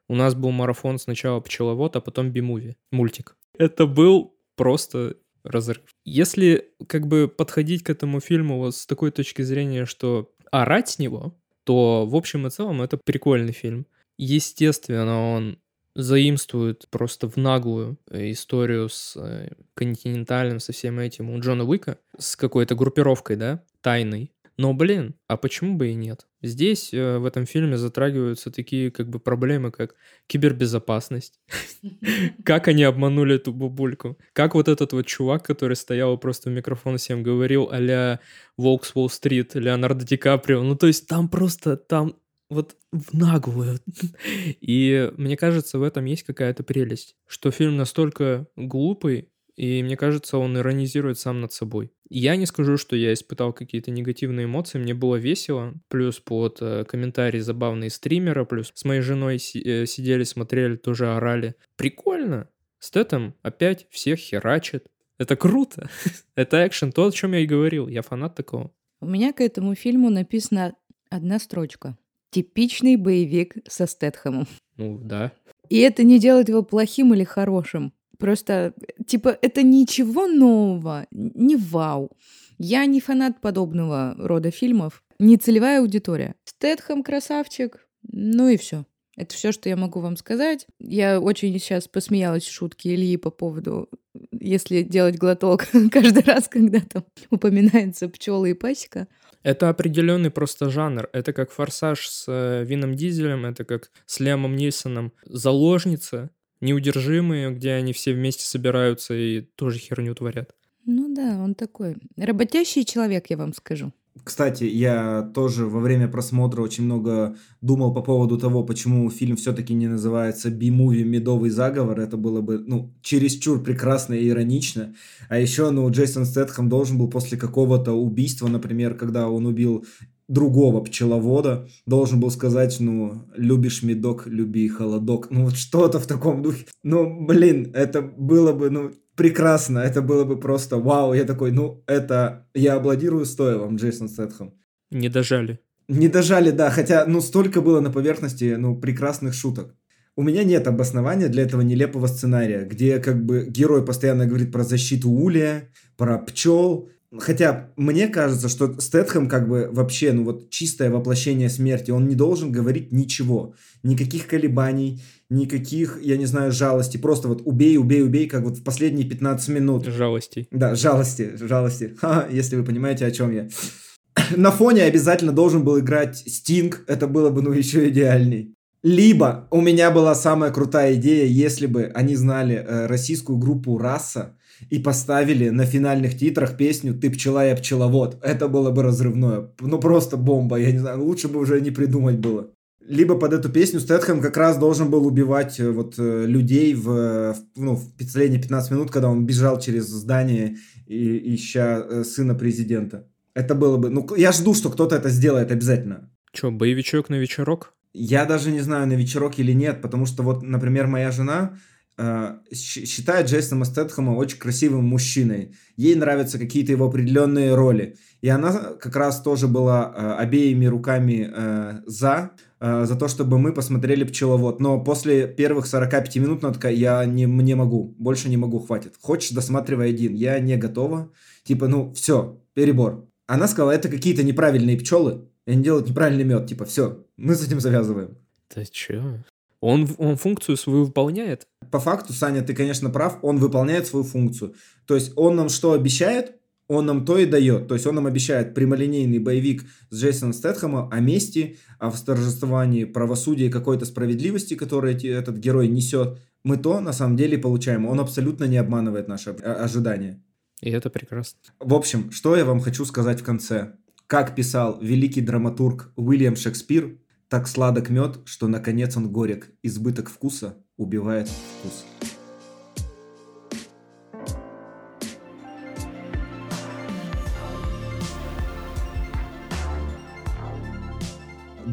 У нас был марафон сначала «Пчеловод», а потом «Бимуви», мультик. Это был просто разрыв. Если как бы подходить к этому фильму вот с такой точки зрения, что орать с него, то в общем и целом это прикольный фильм. Естественно, он заимствует просто в наглую историю с э, континентальным, со всем этим у Джона Уика, с какой-то группировкой, да, тайной. Но, блин, а почему бы и нет? Здесь э, в этом фильме затрагиваются такие как бы проблемы, как кибербезопасность, как они обманули эту бабульку, как вот этот вот чувак, который стоял просто в микрофон всем говорил а-ля Волк с Уолл-стрит, Леонардо Ди Каприо, ну то есть там просто, там вот в наглую. И мне кажется, в этом есть какая-то прелесть, что фильм настолько глупый, и мне кажется, он иронизирует сам над собой. Я не скажу, что я испытал какие-то негативные эмоции, мне было весело, плюс под э, комментарии забавные стримера, плюс с моей женой си- э, сидели, смотрели, тоже орали. Прикольно! Стэтом опять всех херачит. Это круто. Это экшен, то, о чем я и говорил. Я фанат такого. У меня к этому фильму написана одна строчка. Типичный боевик со Стэтхэмом. Ну, да. И это не делает его плохим или хорошим. Просто, типа, это ничего нового, не вау. Я не фанат подобного рода фильмов, не целевая аудитория. Стэтхэм красавчик, ну и все. Это все, что я могу вам сказать. Я очень сейчас посмеялась в шутке Ильи по поводу, если делать глоток каждый раз, когда там упоминается пчелы и пасека. Это определенный просто жанр. Это как «Форсаж» с э, Вином Дизелем, это как с Лемом Нильсоном «Заложница», «Неудержимые», где они все вместе собираются и тоже херню творят. Ну да, он такой работящий человек, я вам скажу. Кстати, я тоже во время просмотра очень много думал по поводу того, почему фильм все-таки не называется «Би-муви. Медовый заговор». Это было бы, ну, чересчур прекрасно и иронично. А еще, ну, Джейсон Стэтхэм должен был после какого-то убийства, например, когда он убил другого пчеловода, должен был сказать, ну, любишь медок, люби холодок. Ну, вот что-то в таком духе. Ну, блин, это было бы, ну, прекрасно, это было бы просто вау. Я такой, ну, это я аплодирую стоя вам, Джейсон Стэтхэм. Не дожали. Не дожали, да, хотя, ну, столько было на поверхности, ну, прекрасных шуток. У меня нет обоснования для этого нелепого сценария, где как бы герой постоянно говорит про защиту улья, про пчел, Хотя мне кажется, что Стэтхэм как бы вообще, ну вот чистое воплощение смерти, он не должен говорить ничего, никаких колебаний, никаких, я не знаю, жалости, просто вот убей, убей, убей, как вот в последние 15 минут. Жалости. Да, жалости, жалости, Ха, если вы понимаете, о чем я. На фоне обязательно должен был играть Стинг, это было бы, ну, еще идеальней. Либо у меня была самая крутая идея, если бы они знали э, российскую группу «Раса», и поставили на финальных титрах песню «Ты пчела, я пчеловод». Это было бы разрывное. Ну, просто бомба, я не знаю, лучше бы уже не придумать было. Либо под эту песню Стэтхэм как раз должен был убивать э, вот э, людей в, в, ну, в последние 15 минут, когда он бежал через здание, и, ища э, сына президента. Это было бы... Ну, я жду, что кто-то это сделает обязательно. Че, боевичок на вечерок? Я даже не знаю, на вечерок или нет, потому что вот, например, моя жена, Э, считает Джейсона Стэтхэма очень красивым мужчиной. Ей нравятся какие-то его определенные роли. И она как раз тоже была э, обеими руками э, за, за то, чтобы мы посмотрели «Пчеловод». Но после первых 45 минут она такая, я не, не могу, больше не могу, хватит. Хочешь, досматривай один. Я не готова. Типа, ну, все, перебор. Она сказала, это какие-то неправильные пчелы, они делают неправильный мед. Типа, все, мы с этим завязываем. Да чё? Он, он функцию свою выполняет? По факту, Саня, ты, конечно, прав, он выполняет свою функцию. То есть он нам что обещает, он нам то и дает. То есть он нам обещает прямолинейный боевик с Джейсоном Стэтхэмом о мести, о восторжествовании правосудия и какой-то справедливости, которую этот герой несет. Мы то на самом деле получаем. Он абсолютно не обманывает наши ожидания. И это прекрасно. В общем, что я вам хочу сказать в конце. Как писал великий драматург Уильям Шекспир, так сладок мед, что наконец он горек, избыток вкуса убивает вкус.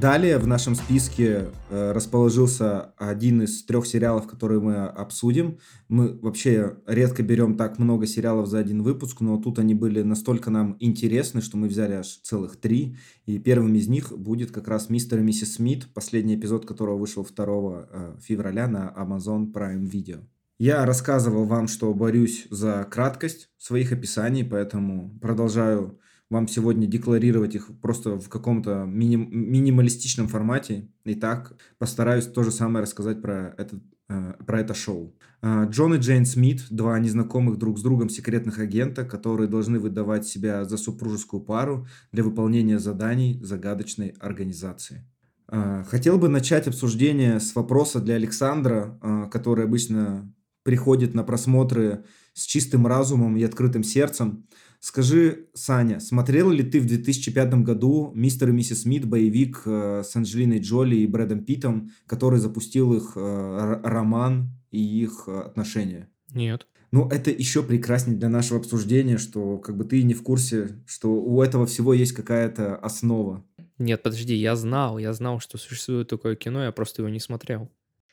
Далее в нашем списке э, расположился один из трех сериалов, которые мы обсудим. Мы вообще редко берем так много сериалов за один выпуск, но тут они были настолько нам интересны, что мы взяли аж целых три. И первым из них будет как раз «Мистер и миссис Смит», последний эпизод которого вышел 2 э, февраля на Amazon Prime Video. Я рассказывал вам, что борюсь за краткость своих описаний, поэтому продолжаю вам сегодня декларировать их просто в каком-то миним, минималистичном формате. И так постараюсь то же самое рассказать про, этот, э, про это шоу. Э, Джон и Джейн Смит, два незнакомых друг с другом секретных агента, которые должны выдавать себя за супружескую пару для выполнения заданий загадочной организации. Э, хотел бы начать обсуждение с вопроса для Александра, который обычно приходит на просмотры с чистым разумом и открытым сердцем. Скажи, Саня, смотрел ли ты в 2005 году «Мистер и миссис Смит» боевик э, с Анджелиной Джоли и Брэдом Питтом, который запустил их э, роман и их э, отношения? Нет. Ну, это еще прекраснее для нашего обсуждения, что как бы ты не в курсе, что у этого всего есть какая-то основа. Нет, подожди, я знал, я знал, что существует такое кино, я просто его не смотрел.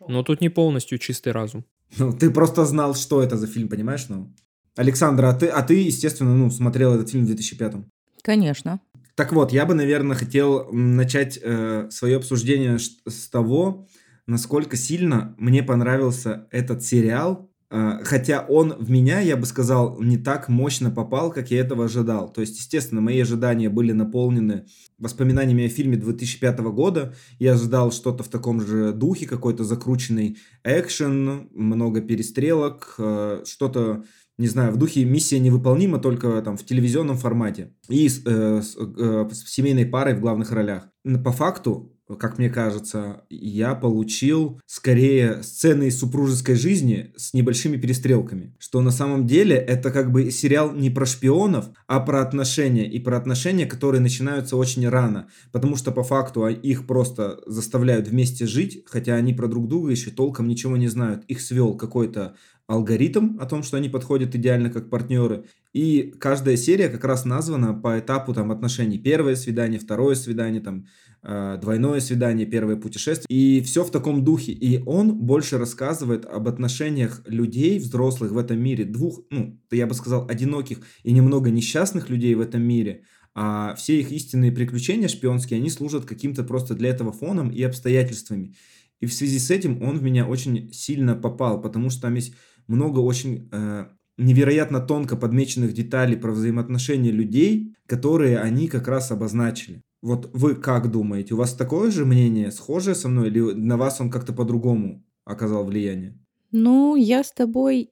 Но тут не полностью чистый разум. Ну, ты просто знал, что это за фильм, понимаешь? Ну, Александра, а ты, а ты, естественно, ну, смотрел этот фильм в 2005 Конечно. Так вот, я бы, наверное, хотел начать э, свое обсуждение с того, насколько сильно мне понравился этот сериал, э, хотя он в меня, я бы сказал, не так мощно попал, как я этого ожидал. То есть, естественно, мои ожидания были наполнены воспоминаниями о фильме 2005 года. Я ожидал что-то в таком же духе, какой-то закрученный экшен, много перестрелок, э, что-то не знаю, в духе миссия невыполнима только там в телевизионном формате и с, э, с, э, с семейной парой в главных ролях. По факту, как мне кажется, я получил скорее сцены супружеской жизни с небольшими перестрелками. Что на самом деле это как бы сериал не про шпионов, а про отношения. И про отношения, которые начинаются очень рано. Потому что по факту а, их просто заставляют вместе жить, хотя они про друг друга еще толком ничего не знают. Их свел какой-то алгоритм о том, что они подходят идеально как партнеры. И каждая серия как раз названа по этапу там, отношений. Первое свидание, второе свидание, там, э, двойное свидание, первое путешествие. И все в таком духе. И он больше рассказывает об отношениях людей, взрослых в этом мире, двух, ну, я бы сказал, одиноких и немного несчастных людей в этом мире. А все их истинные приключения шпионские, они служат каким-то просто для этого фоном и обстоятельствами. И в связи с этим он в меня очень сильно попал, потому что там есть много очень э, невероятно тонко подмеченных деталей про взаимоотношения людей, которые они как раз обозначили. Вот вы как думаете, у вас такое же мнение, схожее со мной, или на вас он как-то по-другому оказал влияние? Ну, я с тобой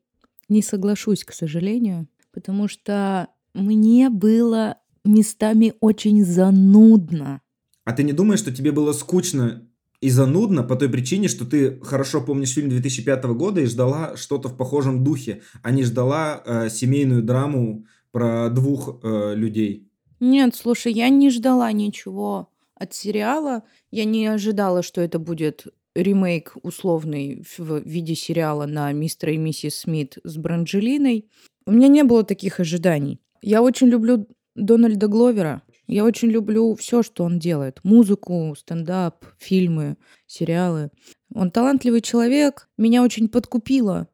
не соглашусь, к сожалению, потому что мне было местами очень занудно. А ты не думаешь, что тебе было скучно и занудно по той причине, что ты хорошо помнишь фильм 2005 года и ждала что-то в похожем духе, а не ждала э, семейную драму про двух э, людей? Нет, слушай, я не ждала ничего от сериала. Я не ожидала, что это будет ремейк условный в виде сериала на «Мистера и миссис Смит» с Бранджелиной. У меня не было таких ожиданий. Я очень люблю Дональда Гловера. Я очень люблю все, что он делает. Музыку, стендап, фильмы, сериалы. Он талантливый человек. Меня очень подкупило,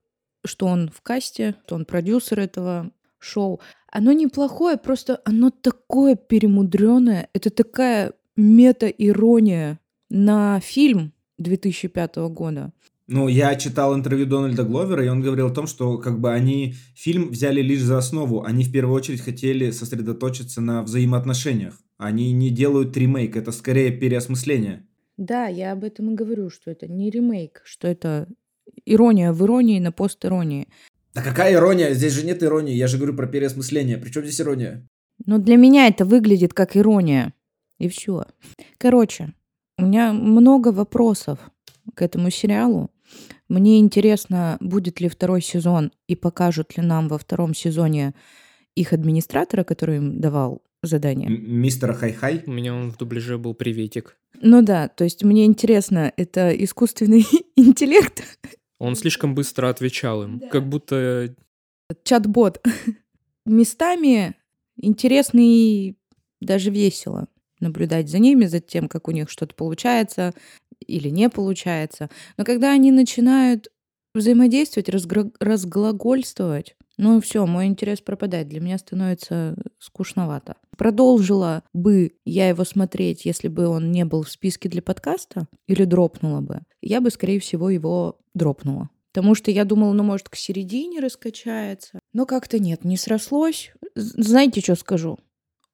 что он в касте, что он продюсер этого шоу. Оно неплохое, просто оно такое перемудреное. Это такая мета-ирония на фильм 2005 года. Ну, я читал интервью Дональда Гловера, и он говорил о том, что как бы они фильм взяли лишь за основу. Они в первую очередь хотели сосредоточиться на взаимоотношениях. Они не делают ремейк, это скорее переосмысление. Да, я об этом и говорю, что это не ремейк, что это ирония в иронии на постиронии. Да какая ирония? Здесь же нет иронии. Я же говорю про переосмысление. Причем здесь ирония? Но для меня это выглядит как ирония. И все. Короче, у меня много вопросов к этому сериалу. Мне интересно, будет ли второй сезон и покажут ли нам во втором сезоне их администратора, который им давал задание. Мистера Хай-Хай? У меня он в дубляже был приветик. Ну да, то есть мне интересно, это искусственный интеллект? Он слишком быстро отвечал им, да. как будто... Чат-бот. Местами интересный даже весело наблюдать за ними, за тем, как у них что-то получается или не получается. Но когда они начинают взаимодействовать, разгра- разглагольствовать, ну все, мой интерес пропадает. Для меня становится скучновато. Продолжила бы я его смотреть, если бы он не был в списке для подкаста, или дропнула бы, я бы, скорее всего, его дропнула. Потому что я думала, ну, может, к середине раскачается. Но как-то нет, не срослось. Знаете, что скажу?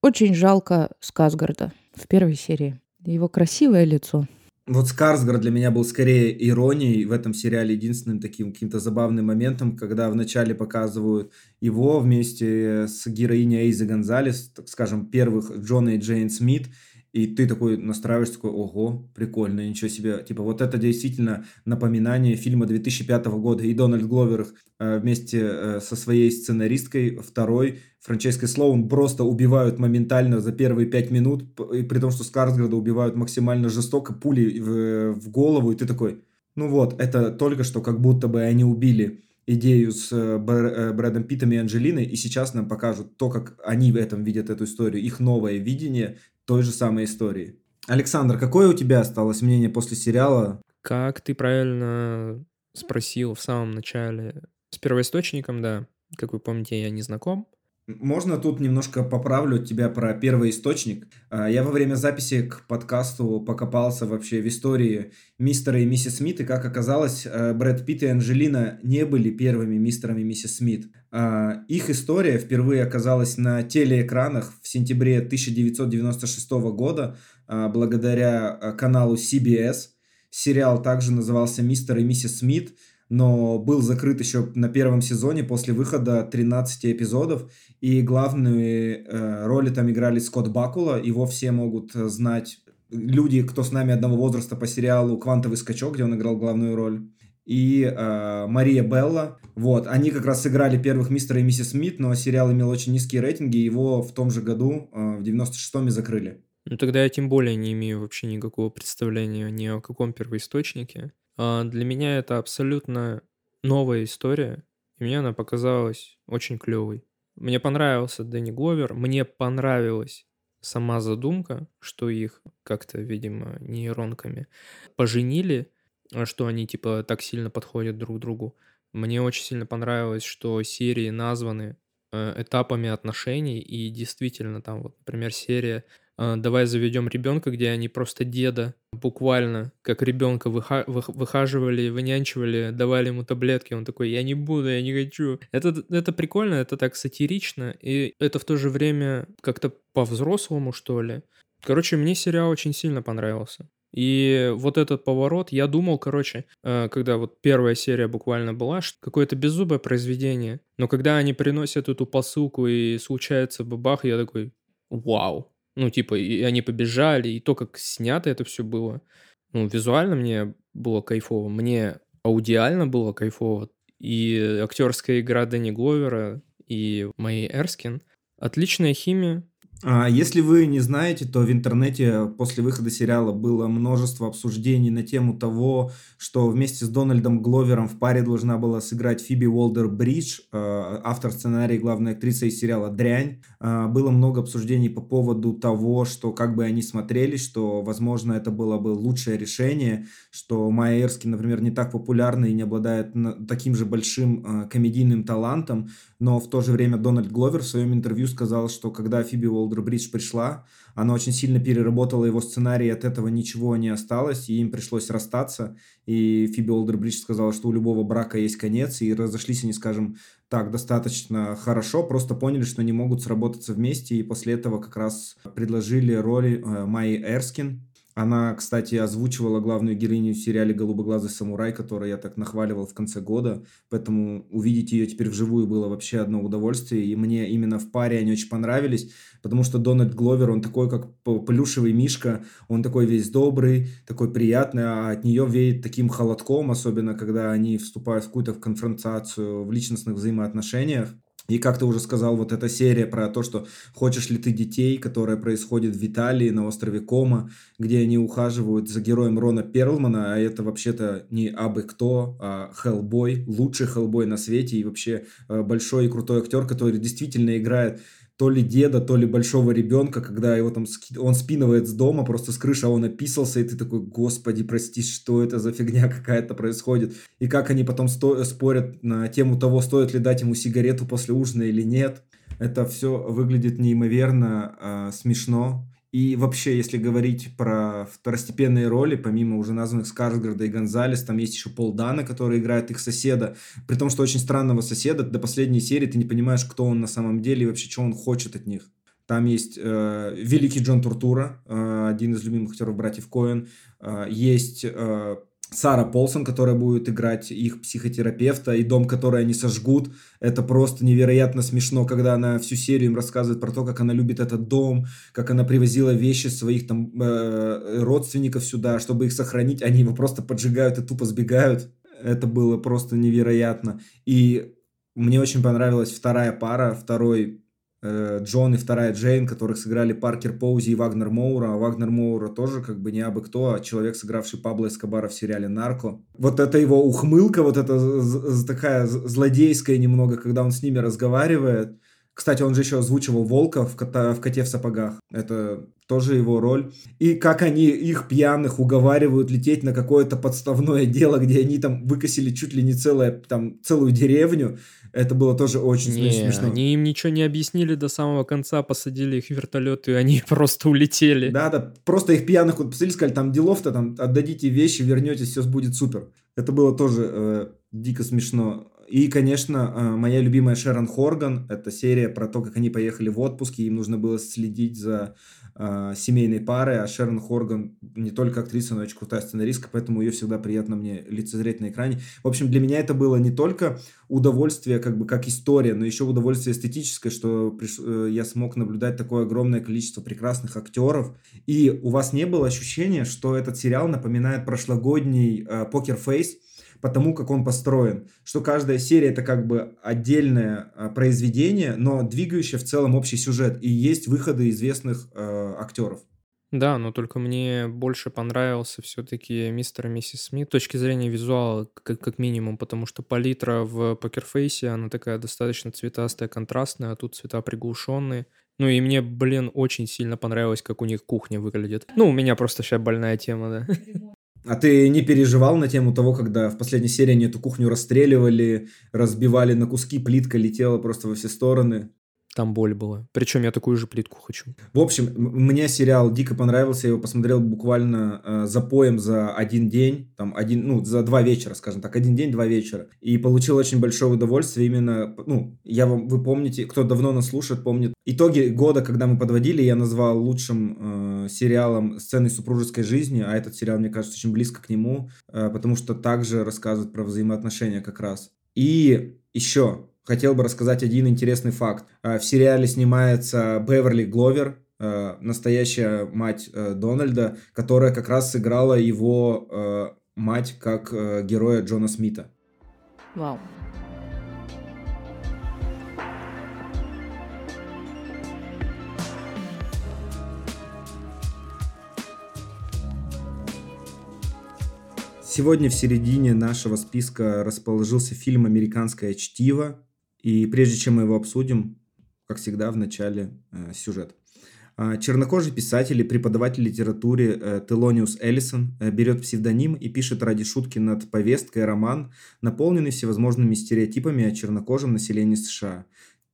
Очень жалко Сказгарда в первой серии. Его красивое лицо. Вот Скарсгард для меня был скорее иронией в этом сериале, единственным таким каким-то забавным моментом, когда вначале показывают его вместе с героиней Эйзы Гонзалес, так скажем, первых Джона и Джейн Смит, и ты такой настраиваешься, такой, ого, прикольно, ничего себе. Типа вот это действительно напоминание фильма 2005 года. И Дональд Гловер э, вместе э, со своей сценаристкой, второй, Франческой Слоун, просто убивают моментально за первые пять минут, и при том, что Скарсгарда убивают максимально жестоко, пули в, в голову, и ты такой, ну вот, это только что как будто бы они убили идею с э, Брэдом Питтом и Анджелиной, и сейчас нам покажут то, как они в этом видят эту историю, их новое видение той же самой истории. Александр, какое у тебя осталось мнение после сериала? Как ты правильно спросил в самом начале, с первоисточником, да, как вы помните, я не знаком. Можно тут немножко поправлю тебя про первый источник. А, я во время записи к подкасту покопался вообще в истории мистера и миссис Смит, и как оказалось, э, Брэд Питт и Анджелина не были первыми мистерами и миссис Смит. А, их история впервые оказалась на телеэкранах в сентябре 1996 года а, благодаря каналу CBS. Сериал также назывался «Мистер и миссис Смит», но был закрыт еще на первом сезоне после выхода 13 эпизодов, и главные э, роли там играли Скотт Бакула, его все могут знать люди, кто с нами одного возраста по сериалу «Квантовый скачок», где он играл главную роль, и э, Мария Белла. Вот, они как раз сыграли первых мистера и миссис Смит, но сериал имел очень низкие рейтинги, его в том же году, э, в 96-м, и закрыли. Ну тогда я тем более не имею вообще никакого представления ни о каком первоисточнике. А, для меня это абсолютно новая история, и мне она показалась очень клевой. Мне понравился Дэнни Гловер, мне понравилась сама задумка, что их как-то, видимо, нейронками поженили, а что они типа так сильно подходят друг другу. Мне очень сильно понравилось, что серии названы э, этапами отношений, и действительно там вот, например, серия давай заведем ребенка, где они просто деда буквально как ребенка выха- выхаживали, вынянчивали, давали ему таблетки. Он такой, я не буду, я не хочу. Это, это прикольно, это так сатирично, и это в то же время как-то по-взрослому, что ли. Короче, мне сериал очень сильно понравился. И вот этот поворот, я думал, короче, э, когда вот первая серия буквально была, что какое-то беззубое произведение. Но когда они приносят эту посылку и случается бабах, я такой, вау. Ну, типа, и они побежали, и то, как снято это все было. Ну, визуально мне было кайфово, мне аудиально было кайфово. И актерская игра Дэнни Гловера и Мэй Эрскин. Отличная химия, если вы не знаете, то в интернете после выхода сериала было множество обсуждений на тему того, что вместе с Дональдом Гловером в паре должна была сыграть Фиби Уолдер Бридж, э, автор сценария и главная актриса из сериала «Дрянь». А, было много обсуждений по поводу того, что как бы они смотрелись, что, возможно, это было бы лучшее решение, что Майя Эрски, например, не так популярна и не обладает таким же большим комедийным талантом, но в то же время Дональд Гловер в своем интервью сказал, что когда Фиби Уолдер-Бридж пришла, она очень сильно переработала его сценарий, от этого ничего не осталось, и им пришлось расстаться. И Фиби Уолдер-Бридж сказала, что у любого брака есть конец, и разошлись они, скажем так, достаточно хорошо, просто поняли, что не могут сработаться вместе, и после этого как раз предложили роли э, Майи Эрскин, она, кстати, озвучивала главную героиню в сериале «Голубоглазый самурай», который я так нахваливал в конце года, поэтому увидеть ее теперь вживую было вообще одно удовольствие, и мне именно в паре они очень понравились, потому что Дональд Гловер, он такой, как плюшевый мишка, он такой весь добрый, такой приятный, а от нее веет таким холодком, особенно когда они вступают в какую-то конфронтацию в личностных взаимоотношениях. И как ты уже сказал, вот эта серия про то, что хочешь ли ты детей, которая происходит в Италии на острове Кома, где они ухаживают за героем Рона Перлмана, а это вообще-то не абы кто, а Хеллбой, лучший Хеллбой на свете и вообще э, большой и крутой актер, который действительно играет то ли деда, то ли большого ребенка, когда его там он спинывает с дома, просто с крыши, а он описался, и ты такой, господи, прости, что это за фигня какая-то происходит. И как они потом сто- спорят на тему того, стоит ли дать ему сигарету после ужина или нет. Это все выглядит неимоверно э, смешно. И вообще, если говорить про второстепенные роли, помимо уже названных Скарсгарда и Гонзалес, там есть еще Пол Дана, который играет их соседа. При том, что очень странного соседа, до последней серии ты не понимаешь, кто он на самом деле и вообще, что он хочет от них. Там есть э, великий Джон Туртура, э, один из любимых актеров братьев Коэн. Э, есть э, Сара Полсон, которая будет играть их психотерапевта, и дом, который они сожгут. Это просто невероятно смешно, когда она всю серию им рассказывает про то, как она любит этот дом, как она привозила вещи своих там э, родственников сюда, чтобы их сохранить. Они его просто поджигают и тупо сбегают. Это было просто невероятно. И мне очень понравилась вторая пара, второй Джон и вторая Джейн, которых сыграли Паркер Поузи и Вагнер Моура. А Вагнер Моура тоже как бы не абы кто, а человек, сыгравший Пабло Эскобара в сериале «Нарко». Вот это его ухмылка, вот эта такая злодейская немного, когда он с ними разговаривает. Кстати, он же еще озвучивал Волка в, кота, в «Коте в сапогах». Это тоже его роль. И как они их пьяных уговаривают лететь на какое-то подставное дело, где они там выкосили чуть ли не целое, там, целую деревню. Это было тоже очень не, смешно. Они им ничего не объяснили до самого конца, посадили их в вертолет, и они просто улетели. Да, да, просто их пьяных вот посадили, сказали, там делов-то, там отдадите вещи, вернетесь, все будет супер. Это было тоже э, дико смешно. И, конечно, э, моя любимая Шерон Хорган. Это серия про то, как они поехали в отпуск, и им нужно было следить за э, семейной парой. А Шерон Хорган не только актриса, но и очень крутая сценаристка, поэтому ее всегда приятно мне лицезреть на экране. В общем, для меня это было не только удовольствие, как бы как история, но еще удовольствие эстетическое, что приш... Э, я смог наблюдать такое огромное количество прекрасных актеров. И у вас не было ощущения, что этот сериал напоминает прошлогодний э, Покер Фейс, потому как он построен. Что каждая серия это как бы отдельное э, произведение, но двигающее в целом общий сюжет. И есть выходы известных э, актеров. Да, но только мне больше понравился все-таки мистер и миссис Смит с точки зрения визуала, как, как минимум, потому что палитра в покерфейсе, она такая достаточно цветастая, контрастная, а тут цвета приглушенные. Ну и мне, блин, очень сильно понравилось, как у них кухня выглядит. Ну, у меня просто сейчас больная тема, да. А ты не переживал на тему того, когда в последней серии они эту кухню расстреливали, разбивали на куски, плитка летела просто во все стороны? Там боль была. Причем я такую же плитку хочу. В общем, мне сериал дико понравился. Я его посмотрел буквально э, за поем за один день. Там один, ну, за два вечера, скажем так. Один день, два вечера. И получил очень большое удовольствие именно, ну, я вам, вы помните, кто давно нас слушает, помнит. Итоги года, когда мы подводили, я назвал лучшим э, сериалом сцены супружеской жизни. А этот сериал, мне кажется, очень близко к нему. Э, потому что также рассказывает про взаимоотношения как раз. И еще хотел бы рассказать один интересный факт. Э, в сериале снимается Беверли Гловер, э, настоящая мать э, Дональда, которая как раз сыграла его мать как героя Джона Смита. Вау. Сегодня в середине нашего списка расположился фильм «Американское чтиво», и прежде чем мы его обсудим, как всегда, в начале э, сюжет. А, чернокожий писатель и преподаватель литературы э, Телониус Эллисон э, берет псевдоним и пишет ради шутки над повесткой роман, наполненный всевозможными стереотипами о чернокожем населении США.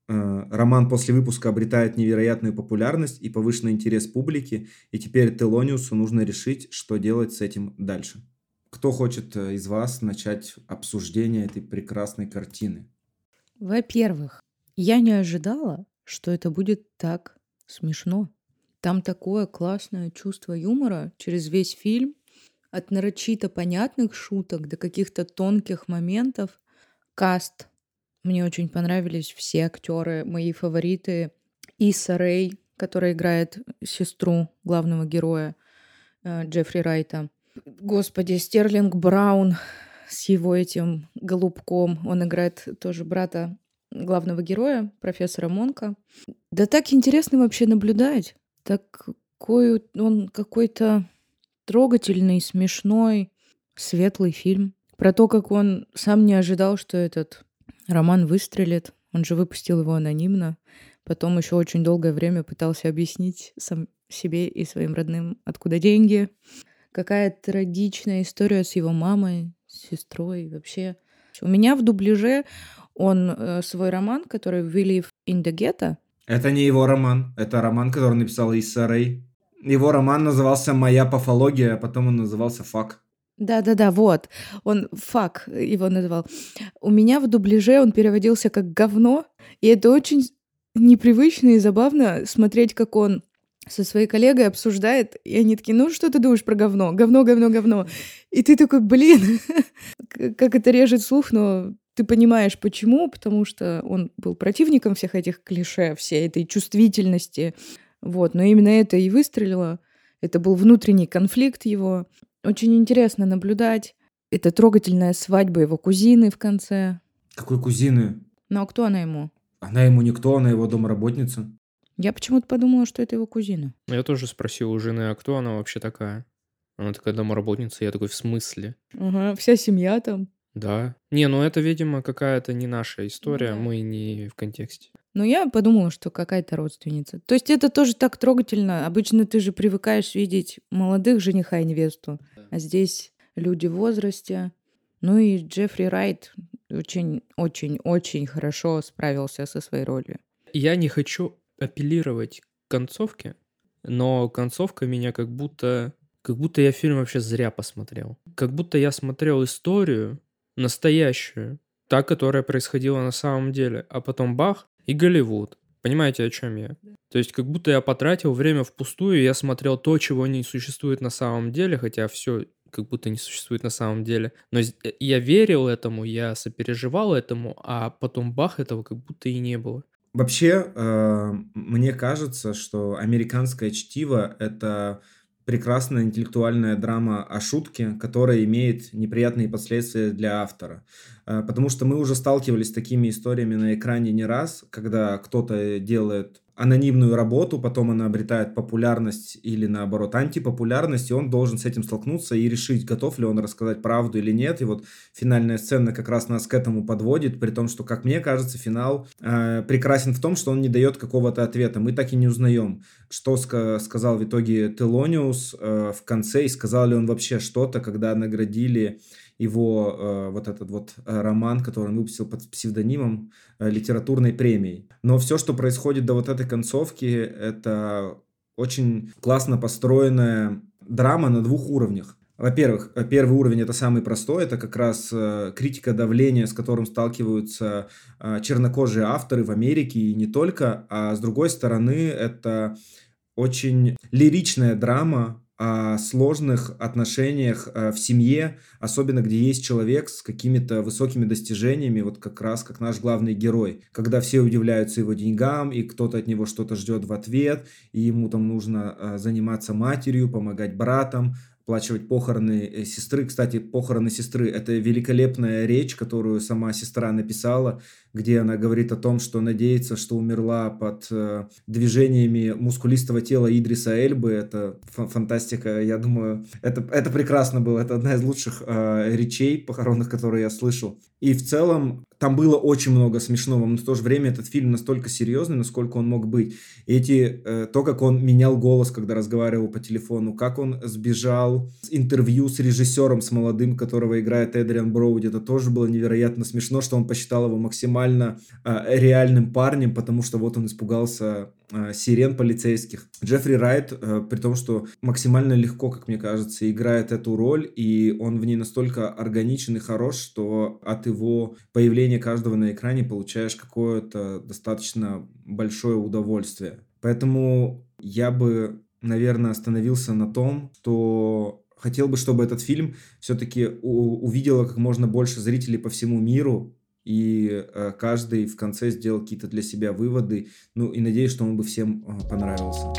Э, роман после выпуска обретает невероятную популярность и повышенный интерес публики, и теперь Телониусу нужно решить, что делать с этим дальше. Кто хочет из вас начать обсуждение этой прекрасной картины? Во-первых, я не ожидала, что это будет так смешно. Там такое классное чувство юмора через весь фильм, от нарочито понятных шуток до каких-то тонких моментов. Каст. Мне очень понравились все актеры, мои фавориты. Иса Рэй, которая играет сестру главного героя э, Джеффри Райта. Господи, Стерлинг Браун с его этим голубком. Он играет тоже брата главного героя, профессора Монка. Да так интересно вообще наблюдать. Такой он какой-то трогательный, смешной, светлый фильм. Про то, как он сам не ожидал, что этот роман выстрелит. Он же выпустил его анонимно. Потом еще очень долгое время пытался объяснить сам себе и своим родным, откуда деньги. Какая трагичная история с его мамой, сестрой вообще. У меня в дубляже он э, свой роман, который «We live in the ghetto». Это не его роман. Это роман, который написал Исса Рэй. Его роман назывался «Моя пафология», а потом он назывался «Фак». Да-да-да, вот. Он «Фак» его называл. У меня в дубляже он переводился как «говно», и это очень непривычно и забавно смотреть, как он со своей коллегой обсуждает, и они такие, ну что ты думаешь про говно? Говно, говно, говно. И ты такой, блин, как это режет слух, но ты понимаешь, почему, потому что он был противником всех этих клише, всей этой чувствительности. Вот, но именно это и выстрелило. Это был внутренний конфликт его. Очень интересно наблюдать. Это трогательная свадьба его кузины в конце. Какой кузины? Ну а кто она ему? Она ему никто, она его домработница. Я почему-то подумала, что это его кузина. Я тоже спросил у жены, а кто она вообще такая? Она такая домработница. Я такой, в смысле? Ага, вся семья там. Да. Не, ну это, видимо, какая-то не наша история, мы не в контексте. Ну, я подумала, что какая-то родственница. То есть это тоже так трогательно. Обычно ты же привыкаешь видеть молодых жениха и невесту, а здесь люди в возрасте. Ну и Джеффри Райт очень-очень-очень хорошо справился со своей ролью. Я не хочу апеллировать к концовке, но концовка меня как будто... Как будто я фильм вообще зря посмотрел. Как будто я смотрел историю настоящую, та, которая происходила на самом деле, а потом бах и Голливуд. Понимаете, о чем я? То есть, как будто я потратил время впустую, и я смотрел то, чего не существует на самом деле, хотя все как будто не существует на самом деле. Но я верил этому, я сопереживал этому, а потом бах, этого как будто и не было. Вообще, э, мне кажется, что американское чтиво это прекрасная интеллектуальная драма о шутке, которая имеет неприятные последствия для автора. Э, потому что мы уже сталкивались с такими историями на экране не раз, когда кто-то делает анонимную работу, потом она обретает популярность или наоборот антипопулярность, и он должен с этим столкнуться и решить, готов ли он рассказать правду или нет. И вот финальная сцена как раз нас к этому подводит, при том, что, как мне кажется, финал э, прекрасен в том, что он не дает какого-то ответа. Мы так и не узнаем, что ска- сказал в итоге Телониус э, в конце, и сказал ли он вообще что-то, когда наградили его э, вот этот вот э, роман, который он выпустил под псевдонимом э, литературной премией. Но все, что происходит до вот этой концовки, это очень классно построенная драма на двух уровнях. Во-первых, э, первый уровень это самый простой, это как раз э, критика давления, с которым сталкиваются э, чернокожие авторы в Америке и не только, а с другой стороны это очень лиричная драма сложных отношениях в семье, особенно где есть человек с какими-то высокими достижениями, вот как раз как наш главный герой, когда все удивляются его деньгам, и кто-то от него что-то ждет в ответ, и ему там нужно заниматься матерью, помогать братам, оплачивать похороны э, сестры. Кстати, похороны сестры – это великолепная речь, которую сама сестра написала, где она говорит о том, что надеется, что умерла под э, движениями мускулистого тела Идриса Эльбы. Это фантастика, я думаю, это, это прекрасно было. Это одна из лучших э, речей похоронных, которые я слышал. И в целом там было очень много смешного, но в то же время этот фильм настолько серьезный, насколько он мог быть. Эти, э, то, как он менял голос, когда разговаривал по телефону, как он сбежал с интервью с режиссером, с молодым, которого играет Эдриан Броуди, это тоже было невероятно смешно, что он посчитал его максимально э, реальным парнем, потому что вот он испугался сирен полицейских. Джеффри Райт, э, при том, что максимально легко, как мне кажется, играет эту роль, и он в ней настолько органичен и хорош, что от его появления каждого на экране получаешь какое-то достаточно большое удовольствие. Поэтому я бы, наверное, остановился на том, что хотел бы, чтобы этот фильм все-таки увидело как можно больше зрителей по всему миру, и э, каждый в конце сделал какие-то для себя выводы. Ну и надеюсь, что он бы всем э, понравился.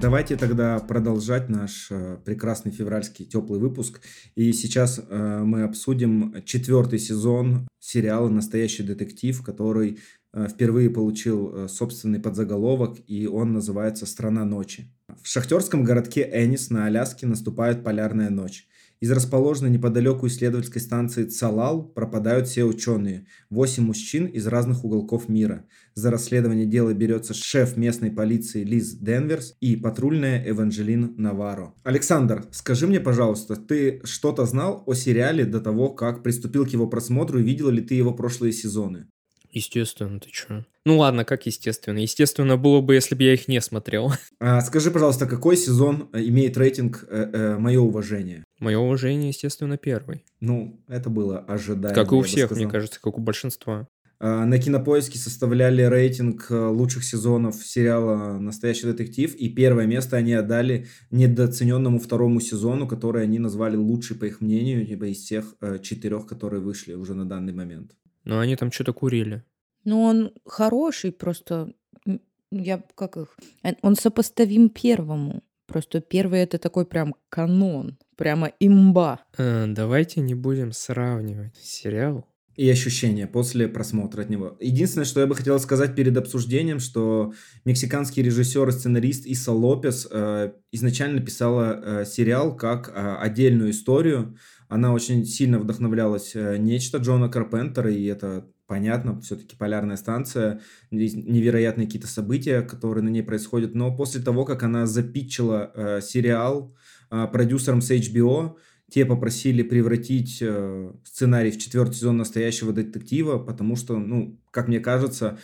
Давайте тогда продолжать наш э, прекрасный февральский теплый выпуск. И сейчас мы обсудим четвертый сезон сериала «Настоящий детектив», который впервые получил собственный подзаголовок, и он называется «Страна ночи». В шахтерском городке Энис на Аляске наступает полярная ночь. Из расположенной неподалеку исследовательской станции Цалал пропадают все ученые, восемь мужчин из разных уголков мира. За расследование дела берется шеф местной полиции Лиз Денверс и патрульная Эванжелин Наваро. Александр, скажи мне, пожалуйста, ты что-то знал о сериале до того, как приступил к его просмотру и видел ли ты его прошлые сезоны? Естественно, ты чё? Ну ладно, как естественно. Естественно было бы, если бы я их не смотрел. А, скажи, пожалуйста, какой сезон э, имеет рейтинг э, э, «Мое уважение»? Мое уважение, естественно, первый. Ну, это было ожидаемо. Как и у всех, мне кажется, как у большинства. А, на Кинопоиске составляли рейтинг э, лучших сезонов сериала «Настоящий детектив», и первое место они отдали недооцененному второму сезону, который они назвали лучший, по их мнению, либо из всех э, четырех, которые вышли уже на данный момент. Но они там что-то курили. Ну, он хороший, просто я как их... Э, он сопоставим первому. Просто первый это такой прям канон, прямо имба. А, давайте не будем сравнивать сериал и ощущения после просмотра от него. Единственное, что я бы хотел сказать перед обсуждением, что мексиканский режиссер и сценарист Иса Лопес э, изначально писала э, сериал как э, отдельную историю, она очень сильно вдохновлялась э, нечто Джона Карпентера, и это понятно, все-таки полярная станция, невероятные какие-то события, которые на ней происходят. Но после того, как она запитчила э, сериал э, продюсером с HBO, те попросили превратить э, сценарий в четвертый сезон настоящего детектива, потому что, ну, как мне кажется,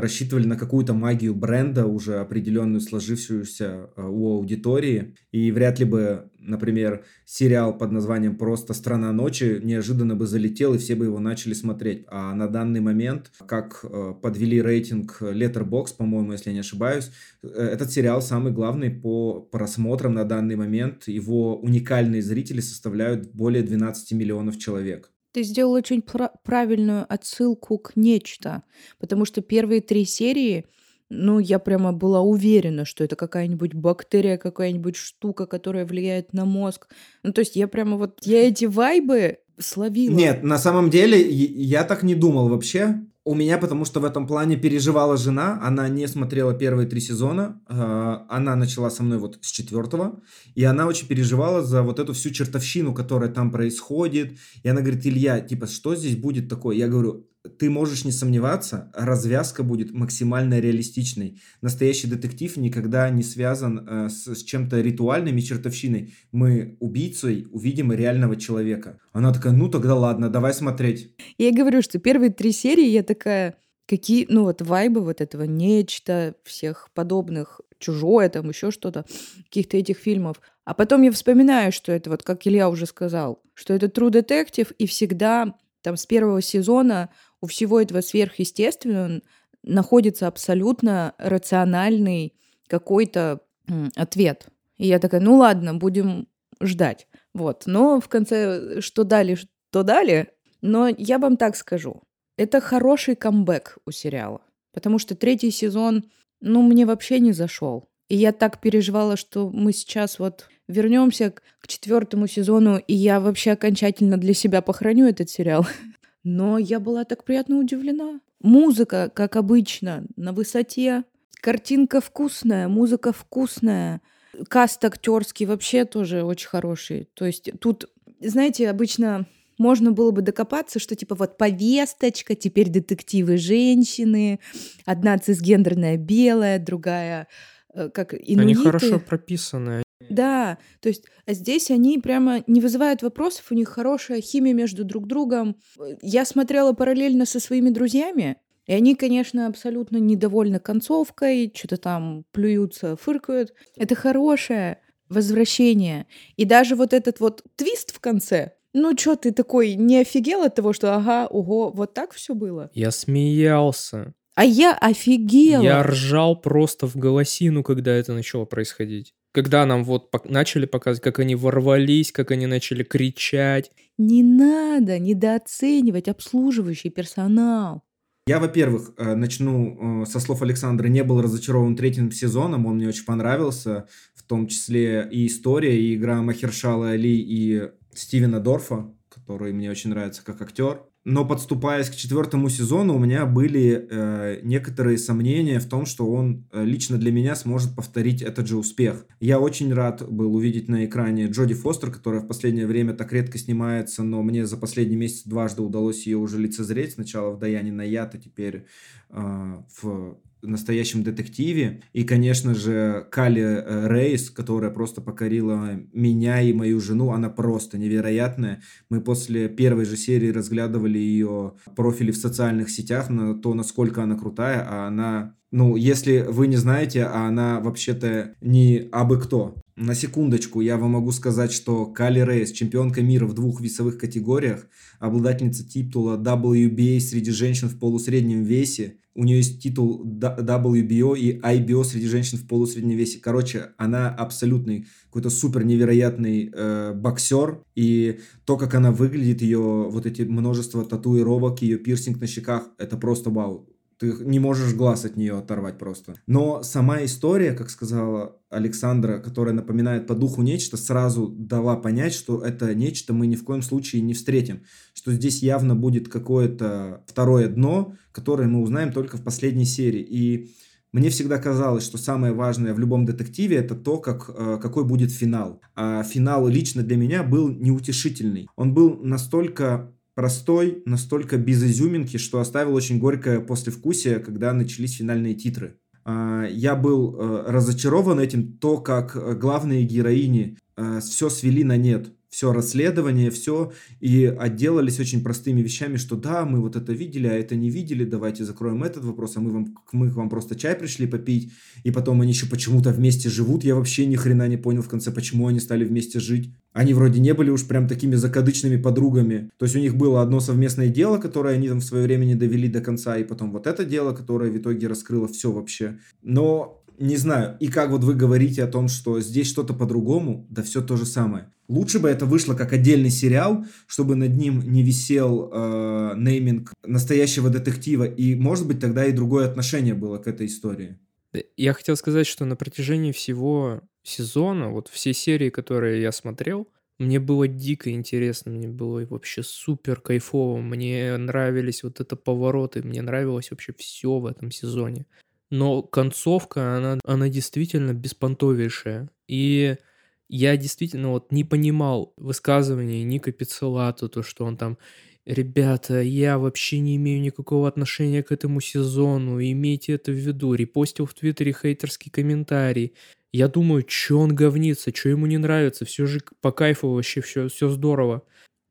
рассчитывали на какую-то магию бренда, уже определенную сложившуюся а, у аудитории. И вряд ли бы, например, сериал под названием «Просто страна ночи» неожиданно бы залетел, и все бы его начали смотреть. А на данный момент, как а, подвели рейтинг Letterboxd, по-моему, если я не ошибаюсь, э, этот сериал самый главный по просмотрам на данный момент. Его уникальные зрители составляют более 12 миллионов человек. Ты сделал очень пра- правильную отсылку к нечто, потому что первые три серии, ну, я прямо была уверена, что это какая-нибудь бактерия, какая-нибудь штука, которая влияет на мозг. Ну, то есть я прямо вот, я эти вайбы словила. Нет, на самом деле я так не думал вообще. У меня, потому что в этом плане переживала жена, она не смотрела первые три сезона, э, она начала со мной вот с четвертого, и она очень переживала за вот эту всю чертовщину, которая там происходит, и она говорит, Илья, типа, что здесь будет такое? Я говорю, ты можешь не сомневаться, развязка будет максимально реалистичной. Настоящий детектив никогда не связан э, с, с чем-то ритуальным и чертовщиной. Мы убийцей увидим реального человека. Она такая, ну тогда ладно, давай смотреть. Я говорю, что первые три серии я такая, какие, ну вот вайбы вот этого нечто, всех подобных, чужое там, еще что-то, каких-то этих фильмов. А потом я вспоминаю, что это вот, как Илья уже сказал, что это True Detective, и всегда там с первого сезона у всего этого сверхъестественного находится абсолютно рациональный какой-то ответ. И я такая, ну ладно, будем ждать. Вот. Но в конце что дали, что дали. Но я вам так скажу. Это хороший камбэк у сериала. Потому что третий сезон, ну, мне вообще не зашел. И я так переживала, что мы сейчас вот вернемся к четвертому сезону, и я вообще окончательно для себя похороню этот сериал. Но я была так приятно удивлена. Музыка, как обычно, на высоте. Картинка вкусная, музыка вкусная. Каст актерский вообще тоже очень хороший. То есть тут, знаете, обычно можно было бы докопаться, что типа вот повесточка, теперь детективы женщины, одна цисгендерная белая, другая э, как инуиты. Они хорошо прописаны. Да, то есть а здесь они прямо не вызывают вопросов, у них хорошая химия между друг другом. Я смотрела параллельно со своими друзьями, и они, конечно, абсолютно недовольны концовкой, что-то там плюются, фыркают. Это хорошее возвращение. И даже вот этот вот твист в конце, ну что ты такой не офигел от того, что ага, ого, вот так все было? Я смеялся. А я офигела. Я ржал просто в голосину, когда это начало происходить. Когда нам вот начали показывать, как они ворвались, как они начали кричать. Не надо недооценивать обслуживающий персонал. Я, во-первых, э, начну э, со слов Александра, не был разочарован третьим сезоном, он мне очень понравился, в том числе и история, и игра Махершала Али и Стивена Дорфа, который мне очень нравится как актер. Но подступаясь к четвертому сезону, у меня были э, некоторые сомнения в том, что он э, лично для меня сможет повторить этот же успех. Я очень рад был увидеть на экране Джоди Фостер, которая в последнее время так редко снимается, но мне за последний месяц дважды удалось ее уже лицезреть. Сначала в Даяне на яд, а теперь в настоящем детективе. И, конечно же, Кали э, Рейс, которая просто покорила меня и мою жену, она просто невероятная. Мы после первой же серии разглядывали ее профили в социальных сетях на то, насколько она крутая, а она ну, если вы не знаете, а она вообще-то не абы кто. На секундочку, я вам могу сказать, что Кали Рейс, чемпионка мира в двух весовых категориях, обладательница титула WBA среди женщин в полусреднем весе, у нее есть титул WBO и IBO среди женщин в полусреднем весе. Короче, она абсолютный какой-то супер невероятный э, боксер. И то, как она выглядит, ее вот эти множество татуировок, ее пирсинг на щеках, это просто вау. Ты не можешь глаз от нее оторвать просто. Но сама история, как сказала Александра, которая напоминает по духу нечто, сразу дала понять, что это нечто мы ни в коем случае не встретим. Что здесь явно будет какое-то второе дно, которое мы узнаем только в последней серии. И мне всегда казалось, что самое важное в любом детективе это то, как, э, какой будет финал. А финал лично для меня был неутешительный. Он был настолько простой, настолько без изюминки, что оставил очень горькое послевкусие, когда начались финальные титры. А, я был э, разочарован этим, то, как э, главные героини э, все свели на нет все расследование, все, и отделались очень простыми вещами, что да, мы вот это видели, а это не видели, давайте закроем этот вопрос, а мы вам, мы к вам просто чай пришли попить, и потом они еще почему-то вместе живут, я вообще ни хрена не понял в конце, почему они стали вместе жить. Они вроде не были уж прям такими закадычными подругами, то есть у них было одно совместное дело, которое они там в свое время не довели до конца, и потом вот это дело, которое в итоге раскрыло все вообще. Но не знаю. И как вот вы говорите о том, что здесь что-то по-другому, да все то же самое. Лучше бы это вышло как отдельный сериал, чтобы над ним не висел э, нейминг настоящего детектива, и, может быть, тогда и другое отношение было к этой истории. Я хотел сказать, что на протяжении всего сезона, вот все серии, которые я смотрел, мне было дико интересно, мне было вообще супер кайфово, мне нравились вот это повороты, мне нравилось вообще все в этом сезоне. Но концовка, она, она действительно беспонтовейшая. И я действительно вот не понимал высказывания Ника Пиццелата, то, что он там Ребята, я вообще не имею никакого отношения к этому сезону, имейте это в виду. Репостил в Твиттере хейтерский комментарий. Я думаю, что он говнится, что ему не нравится, все же по кайфу вообще, все, все здорово.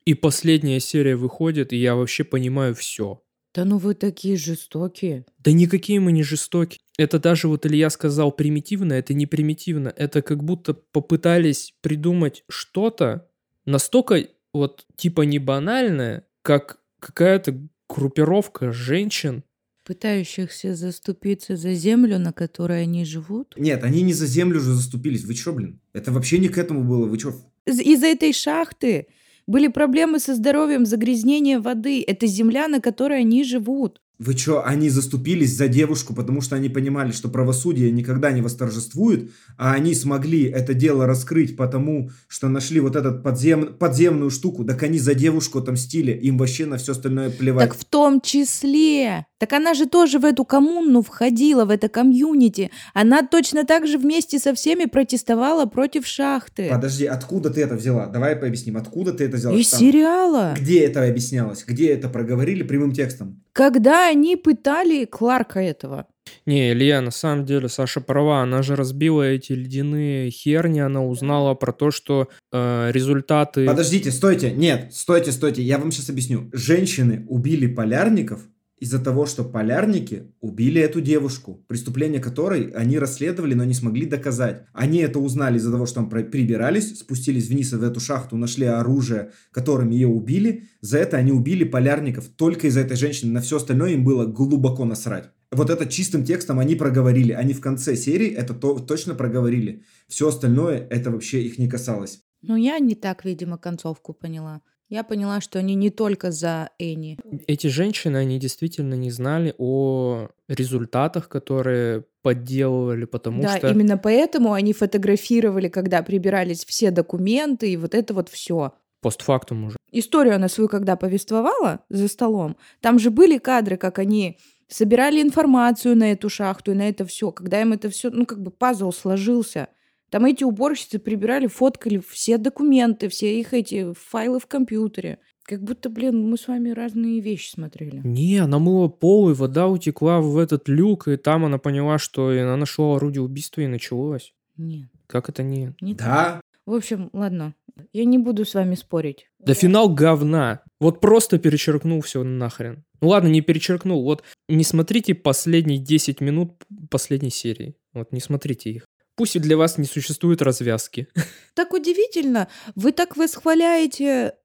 И последняя серия выходит, и я вообще понимаю все. Да ну вы такие жестокие. Да никакие мы не жестокие. Это даже вот Илья сказал примитивно, это не примитивно. Это как будто попытались придумать что-то настолько вот типа не банальное, как какая-то группировка женщин, Пытающихся заступиться за землю, на которой они живут. Нет, они не за землю же заступились. Вы чё, блин? Это вообще не к этому было. Вы чё? Из- Из-за этой шахты были проблемы со здоровьем, загрязнение воды. Это земля, на которой они живут. Вы чё, они заступились за девушку, потому что они понимали, что правосудие никогда не восторжествует, а они смогли это дело раскрыть, потому что нашли вот этот подзем... подземную штуку. Так они за девушку отомстили, им вообще на все остальное плевать. Так в том числе. Так она же тоже в эту коммуну входила, в это комьюнити. Она точно так же вместе со всеми протестовала против шахты. Подожди, откуда ты это взяла? Давай пообъясним, откуда ты это взяла? Из Там- сериала. Где это объяснялось? Где это проговорили прямым текстом? Когда они пытали Кларка этого. Не, Илья, на самом деле Саша права, она же разбила эти ледяные херни, она узнала про то, что э, результаты... Подождите, стойте, нет, стойте, стойте, я вам сейчас объясню. Женщины убили полярников из-за того, что полярники убили эту девушку, преступление которой они расследовали, но не смогли доказать. Они это узнали из-за того, что там прибирались, спустились вниз в эту шахту, нашли оружие, которым ее убили. За это они убили полярников только из-за этой женщины. На все остальное им было глубоко насрать. Вот это чистым текстом они проговорили. Они в конце серии это то, точно проговорили. Все остальное это вообще их не касалось. Ну, я не так, видимо, концовку поняла. Я поняла, что они не только за Энни. Эти женщины, они действительно не знали о результатах, которые подделывали, потому да, что... именно поэтому они фотографировали, когда прибирались все документы и вот это вот все. Постфактум уже. Историю она свою когда повествовала за столом, там же были кадры, как они собирали информацию на эту шахту и на это все. Когда им это все, ну, как бы пазл сложился. Там эти уборщицы прибирали, фоткали все документы, все их эти файлы в компьютере. Как будто, блин, мы с вами разные вещи смотрели. Не, она мыла пол, и вода утекла в этот люк, и там она поняла, что она нашла орудие убийства, и началось. Нет, Как это не? не так. Да, В общем, ладно. Я не буду с вами спорить. Да финал говна. Вот просто перечеркнул все нахрен. Ну ладно, не перечеркнул. Вот не смотрите последние 10 минут последней серии. Вот не смотрите их. Пусть и для вас не существует развязки. Так удивительно. Вы так восхваляете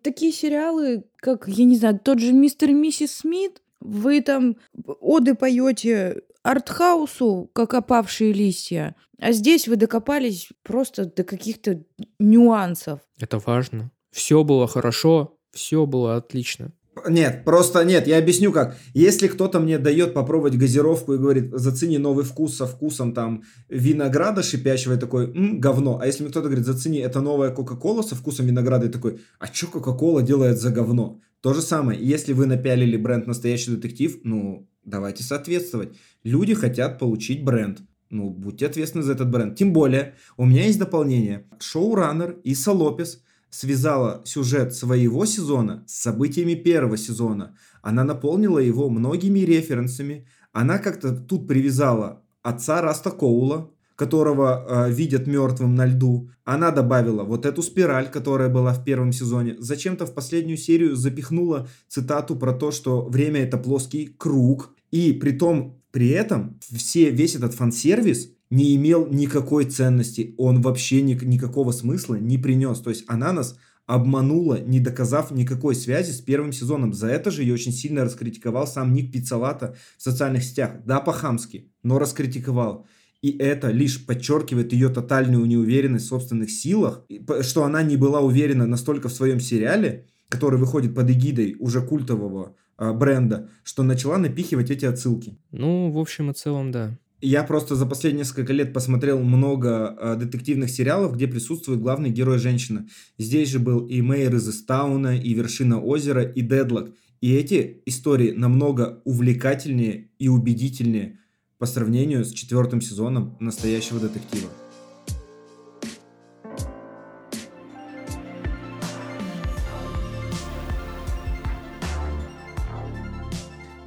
такие сериалы, как, я не знаю, тот же «Мистер и миссис Смит». Вы там оды поете артхаусу, как опавшие листья. А здесь вы докопались просто до каких-то нюансов. Это важно. Все было хорошо, все было отлично. Нет, просто нет, я объясню как. Если кто-то мне дает попробовать газировку и говорит, зацени новый вкус со вкусом там винограда шипящего, я такой, «М, говно. А если мне кто-то говорит, зацени, это новая Кока-Кола со вкусом винограда, я такой, а что Кока-Кола делает за говно? То же самое, если вы напялили бренд «Настоящий детектив», ну, давайте соответствовать. Люди хотят получить бренд. Ну, будьте ответственны за этот бренд. Тем более, у меня есть дополнение. Шоураннер Иса Лопес связала сюжет своего сезона с событиями первого сезона. Она наполнила его многими референсами. Она как-то тут привязала отца Раста Коула, которого э, видят мертвым на льду. Она добавила вот эту спираль, которая была в первом сезоне. Зачем-то в последнюю серию запихнула цитату про то, что время это плоский круг. И при том, при этом все, весь этот фан-сервис не имел никакой ценности. Он вообще ни, никакого смысла не принес. То есть она нас обманула, не доказав никакой связи с первым сезоном. За это же ее очень сильно раскритиковал сам Ник Пиццалата в социальных сетях. Да, по-хамски, но раскритиковал. И это лишь подчеркивает ее тотальную неуверенность в собственных силах, что она не была уверена настолько в своем сериале, который выходит под эгидой уже культового а, бренда, что начала напихивать эти отсылки. Ну, в общем и целом, да. Я просто за последние несколько лет посмотрел много э, детективных сериалов, где присутствует главный герой женщина. Здесь же был и Мэйр из Истауна, и Вершина озера, и Дедлок. И эти истории намного увлекательнее и убедительнее по сравнению с четвертым сезоном настоящего детектива.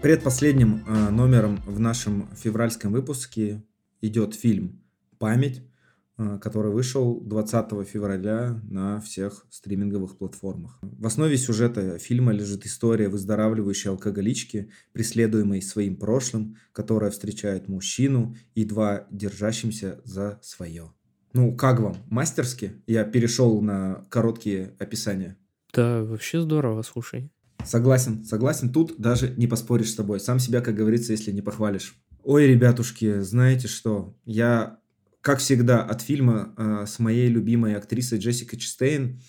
Предпоследним э, номером в нашем февральском выпуске идет фильм «Память», э, который вышел 20 февраля на всех стриминговых платформах. В основе сюжета фильма лежит история выздоравливающей алкоголички, преследуемой своим прошлым, которая встречает мужчину, едва держащимся за свое. Ну, как вам? Мастерски? Я перешел на короткие описания. Да, вообще здорово, слушай. Согласен, согласен. Тут даже не поспоришь с тобой. Сам себя, как говорится, если не похвалишь. Ой, ребятушки, знаете что? Я, как всегда, от фильма э, с моей любимой актрисой Джессикой Честейн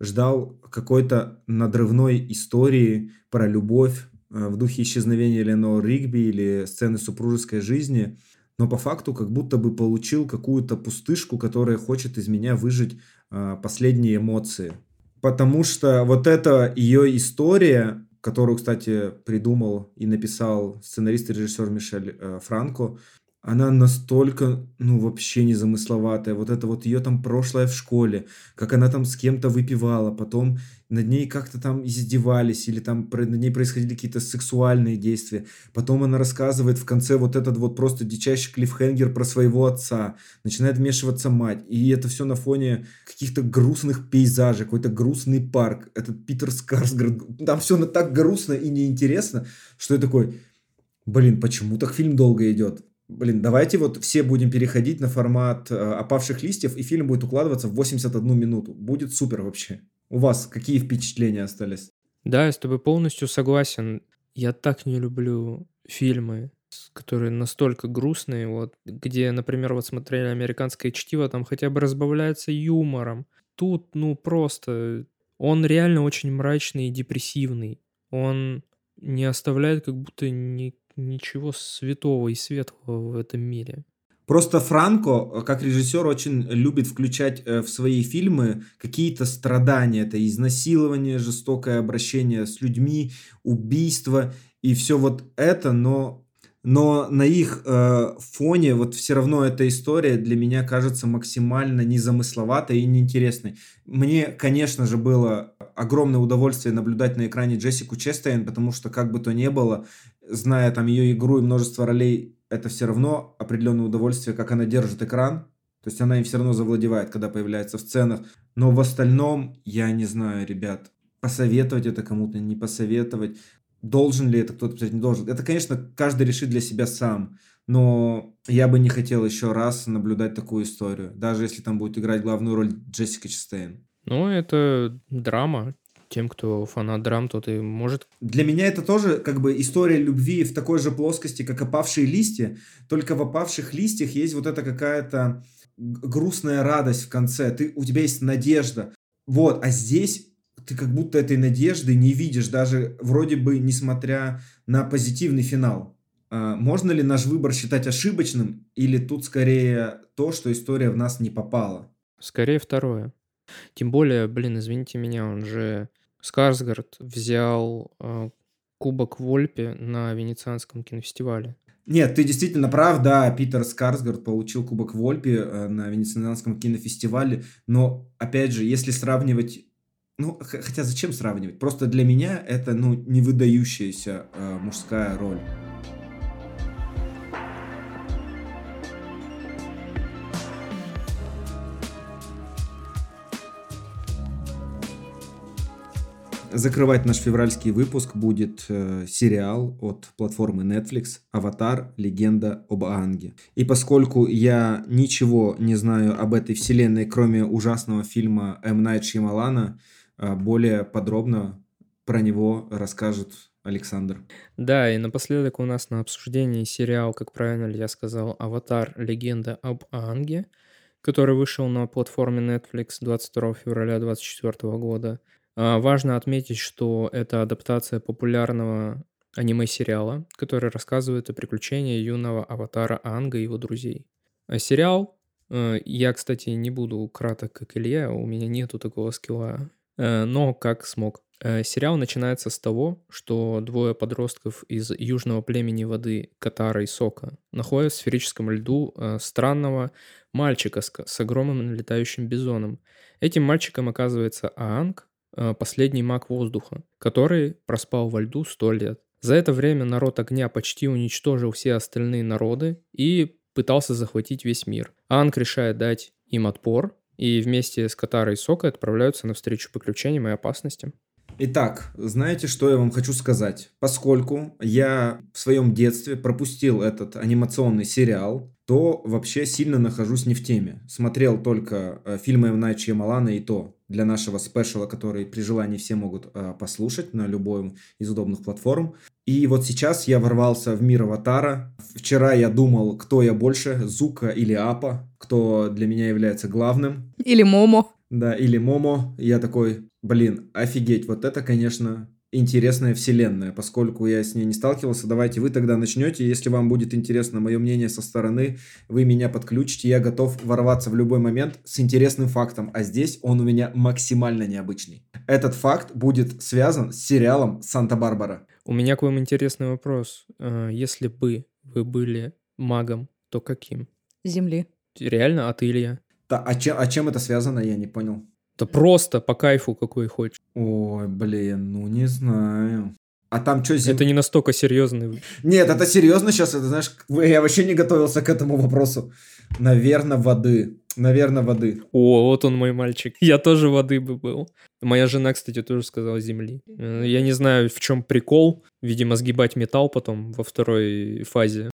ждал какой-то надрывной истории про любовь э, в духе исчезновения Ленор Ригби или сцены супружеской жизни. Но по факту как будто бы получил какую-то пустышку, которая хочет из меня выжить э, последние эмоции потому что вот эта ее история, которую, кстати, придумал и написал сценарист и режиссер Мишель э, Франко, она настолько, ну, вообще незамысловатая. Вот это вот ее там прошлое в школе, как она там с кем-то выпивала, потом над ней как-то там издевались, или там над ней происходили какие-то сексуальные действия. Потом она рассказывает в конце вот этот вот просто дичайший клиффхенгер про своего отца. Начинает вмешиваться мать. И это все на фоне каких-то грустных пейзажей, какой-то грустный парк. Этот Питер Скарсгард. Там все так грустно и неинтересно, что я такой, блин, почему так фильм долго идет? Блин, давайте вот все будем переходить на формат э, опавших листьев, и фильм будет укладываться в 81 минуту. Будет супер вообще. У вас какие впечатления остались? Да, я с тобой полностью согласен. Я так не люблю фильмы, которые настолько грустные, вот, где, например, вот смотрели «Американское чтиво», там хотя бы разбавляется юмором. Тут, ну, просто... Он реально очень мрачный и депрессивный. Он не оставляет как будто ни ничего святого и светлого в этом мире. Просто Франко, как режиссер, очень любит включать э, в свои фильмы какие-то страдания. Это изнасилование, жестокое обращение с людьми, убийство и все вот это, но, но на их э, фоне вот все равно эта история для меня кажется максимально незамысловатой и неинтересной. Мне, конечно же, было огромное удовольствие наблюдать на экране Джессику Честейн, потому что как бы то ни было, зная там ее игру и множество ролей, это все равно определенное удовольствие, как она держит экран. То есть она им все равно завладевает, когда появляется в сценах. Но в остальном, я не знаю, ребят, посоветовать это кому-то, не посоветовать. Должен ли это кто-то посмотреть, не должен. Это, конечно, каждый решит для себя сам. Но я бы не хотел еще раз наблюдать такую историю. Даже если там будет играть главную роль Джессика Честейн. Ну, это драма тем, кто фанат драм, тот и может... Для меня это тоже как бы история любви в такой же плоскости, как опавшие листья, только в опавших листьях есть вот эта какая-то грустная радость в конце, ты, у тебя есть надежда. Вот, а здесь ты как будто этой надежды не видишь, даже вроде бы несмотря на позитивный финал. А можно ли наш выбор считать ошибочным, или тут скорее то, что история в нас не попала? Скорее второе. Тем более, блин, извините меня, он же Скарсгард взял э, кубок Вольпе на Венецианском кинофестивале. Нет, ты действительно прав, да, Питер Скарсгард получил кубок Вольпе э, на Венецианском кинофестивале, но, опять же, если сравнивать ну, хотя зачем сравнивать? Просто для меня это, ну, не выдающаяся э, мужская роль. Закрывать наш февральский выпуск будет э, сериал от платформы Netflix «Аватар. Легенда об Аанге». И поскольку я ничего не знаю об этой вселенной, кроме ужасного фильма М. Найт Шьямалана, э, более подробно про него расскажет Александр. Да, и напоследок у нас на обсуждении сериал, как правильно ли я сказал, «Аватар. Легенда об Аанге», который вышел на платформе Netflix 22 февраля 2024 года – а, важно отметить, что это адаптация популярного аниме-сериала, который рассказывает о приключениях юного аватара Анга и его друзей. А сериал, э, я, кстати, не буду краток, как Илья, у меня нету такого скилла, э, но как смог. Э, сериал начинается с того, что двое подростков из южного племени воды Катара и Сока находят в сферическом льду странного мальчика с, с огромным летающим бизоном. Этим мальчиком оказывается Аанг, последний маг воздуха, который проспал во льду сто лет. За это время народ огня почти уничтожил все остальные народы и пытался захватить весь мир. Анг решает дать им отпор, и вместе с Катарой и Сокой отправляются навстречу приключениям и опасностям. Итак, знаете, что я вам хочу сказать? Поскольку я в своем детстве пропустил этот анимационный сериал, то вообще сильно нахожусь не в теме. Смотрел только э, фильмы М. Найт Шьямалана и то для нашего спешала, который при желании все могут э, послушать на любой из удобных платформ. И вот сейчас я ворвался в мир Аватара. Вчера я думал, кто я больше, Зуко или Аппа, кто для меня является главным. Или Момо. Да, или Момо. Я такой, блин, офигеть, вот это, конечно, интересная вселенная, поскольку я с ней не сталкивался. Давайте вы тогда начнете. Если вам будет интересно мое мнение со стороны, вы меня подключите. Я готов ворваться в любой момент с интересным фактом. А здесь он у меня максимально необычный. Этот факт будет связан с сериалом «Санта-Барбара». У меня к вам интересный вопрос. Э, Если бы вы были магом, то каким? Земли. Реально, а ты, Илья? Да, а, чем, а чем это связано, я не понял. Да просто по кайфу какой хочешь. Ой, блин, ну не знаю. А там что, зим... Это не настолько серьезный. Нет, это серьезно сейчас, это знаешь, я вообще не готовился к этому вопросу. Наверное, воды. Наверное, воды. О, вот он мой мальчик. Я тоже воды бы был. Моя жена, кстати, тоже сказала земли. Э, Я не знаю, в чем прикол. Видимо, сгибать металл потом во второй фазе.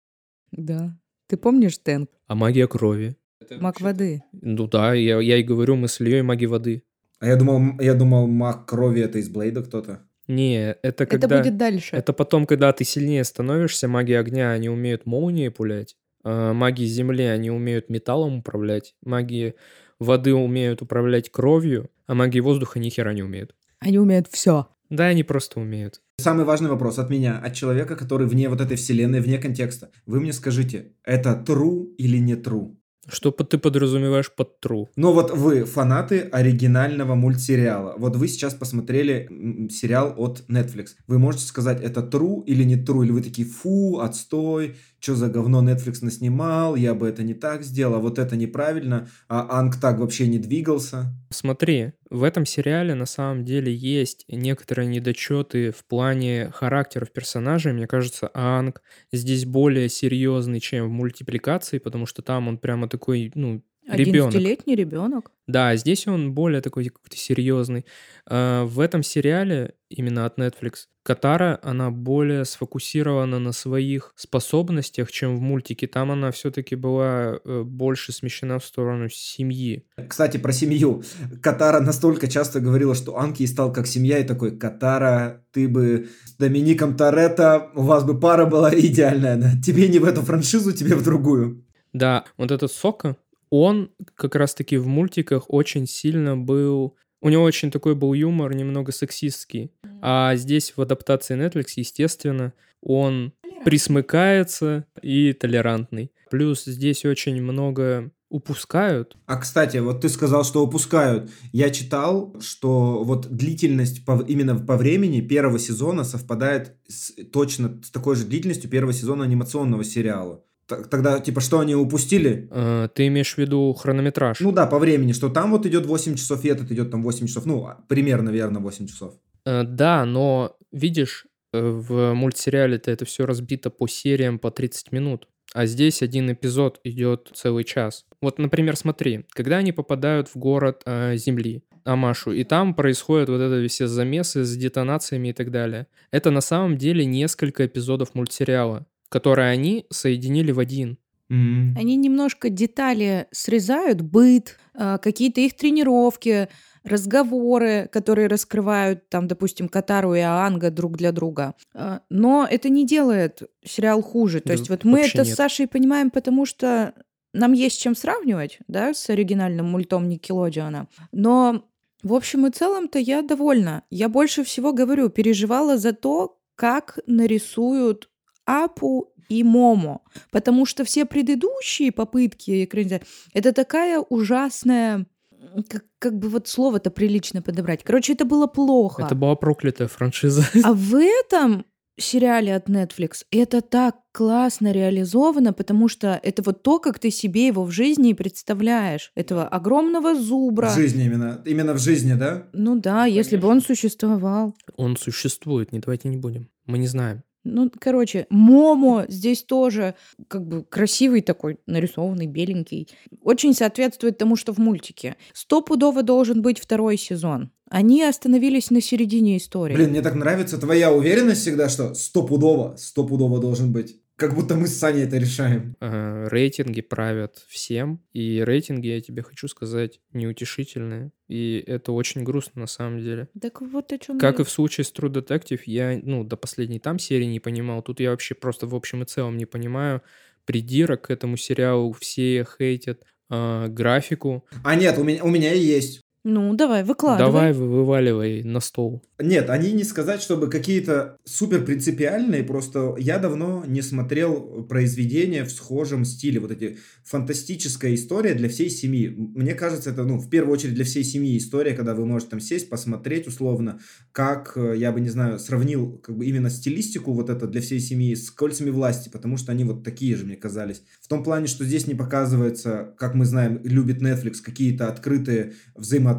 Да. Ты помнишь Тэнк? А магия крови. Маг воды. Ну да, я, я и говорю, мы с Ильей маги воды. А я думал, я думал, маг крови это из Блейда кто-то. Не, это когда... Это будет дальше. Это потом, когда ты сильнее становишься, маги огня, они умеют молнии пулять, а маги земли, они умеют металлом управлять, маги воды умеют управлять кровью, а маги воздуха ни хера не умеют. Они умеют все. Да, они просто умеют. Самый важный вопрос от меня, от человека, который вне вот этой вселенной, вне контекста. Вы мне скажите, это true или не true? Что ты подразумеваешь под true? Но вот вы фанаты оригинального мультсериала. Вот вы сейчас посмотрели сериал от Netflix. Вы можете сказать, это true или не true? Или вы такие, фу, отстой, что за говно Netflix наснимал, я бы это не так сделал, а вот это неправильно, а Анг так вообще не двигался. Смотри, в этом сериале на самом деле есть некоторые недочеты в плане характеров персонажей. Мне кажется, Анг здесь более серьезный, чем в мультипликации, потому что там он прямо такой, ну, ребенок. 11-летний ребенок. Да, здесь он более такой какой-то серьезный. А, В этом сериале, именно от Netflix, Катара, она более сфокусирована на своих способностях, чем в мультике. Там она все-таки была э, больше смещена в сторону семьи. Кстати, про семью. Катара настолько часто говорила, что ей стал как семья, и такой, Катара, ты бы с Домиником Торетто, у вас бы пара была идеальная. да. Тебе не в эту франшизу, тебе в другую. Да, вот этот Сока, он как раз-таки в мультиках очень сильно был... У него очень такой был юмор, немного сексистский. А здесь в адаптации Netflix, естественно, он присмыкается и толерантный. Плюс здесь очень много упускают. А, кстати, вот ты сказал, что упускают. Я читал, что вот длительность по- именно по времени первого сезона совпадает с- точно с такой же длительностью первого сезона анимационного сериала. Тогда, типа, что они упустили? Э, Ты имеешь в виду хронометраж? Ну да, по времени, что там вот идет 8 часов, и этот идет там 8 часов. Ну, а, примерно, наверное, 8 часов. Э, Да, но видишь, э, в мультсериале-то это все разбито по сериям по 30 минут. А здесь один эпизод идет целый час. Вот, например, смотри, когда они попадают в город э, Земли, Амашу, и там происходят вот это все замесы с детонациями и так далее. Это на самом деле несколько эпизодов мультсериала, которые они соединили в один. М. Они немножко детали срезают, быт, а, какие-то их тренировки, разговоры, которые раскрывают, там, допустим, Катару и Аанга друг для друга. А, Но это не делает сериал хуже. То Да есть вот мы это нет. с Сашей понимаем, потому что нам есть с чем сравнивать, да, с оригинальным мультом Никелодиана. Но в общем и целом-то я довольна. Я больше всего, говорю, переживала за то, как нарисуют Аппу и Момо. Потому что все предыдущие попытки экранизации это такая ужасная как, как бы вот слово-то прилично подобрать. Короче, это было плохо. Это была проклятая франшиза. А в этом сериале от Netflix это так классно реализовано, потому что это вот то, как ты себе его в жизни представляешь. Этого огромного зубра. В жизни именно. Именно в жизни, да? Ну да, если бы он существовал. Он существует, не давайте не будем. Мы не знаем. Ну, короче, Момо здесь тоже как бы красивый такой, нарисованный, беленький. Очень соответствует тому, что в мультике. Стопудово должен быть второй сезон. Они остановились на середине истории. Блин, мне так нравится твоя уверенность всегда, что стопудово, стопудово должен быть. Как будто мы с Саней это решаем. Рейтинги правят всем, и рейтинги, я тебе хочу сказать, неутешительные. И это очень грустно на самом деле. Так вот о чем Как и в случае с True Detective, я, ну, до последней там серии не понимал. Тут я вообще просто в общем и целом не понимаю придирок к этому сериалу. Все хейтят э, графику. А нет, у меня, у меня и есть. Ну, давай, выкладывай. Давай вы- вываливай на стол. Нет, они не сказать, чтобы какие-то супер принципиальные, просто я давно не смотрел произведения в схожем стиле, вот эти фантастическая история для всей семьи. Мне кажется, это, ну, в первую очередь для всей семьи история, когда вы можете там сесть, посмотреть условно, как, э, я бы, не знаю, сравнил как бы именно стилистику вот это для всей семьи с «Кольцами власти», потому что они вот такие же, мне казались. В том плане, что здесь не показывается, как мы знаем, любит Netflix, какие-то открытые взаимоотношения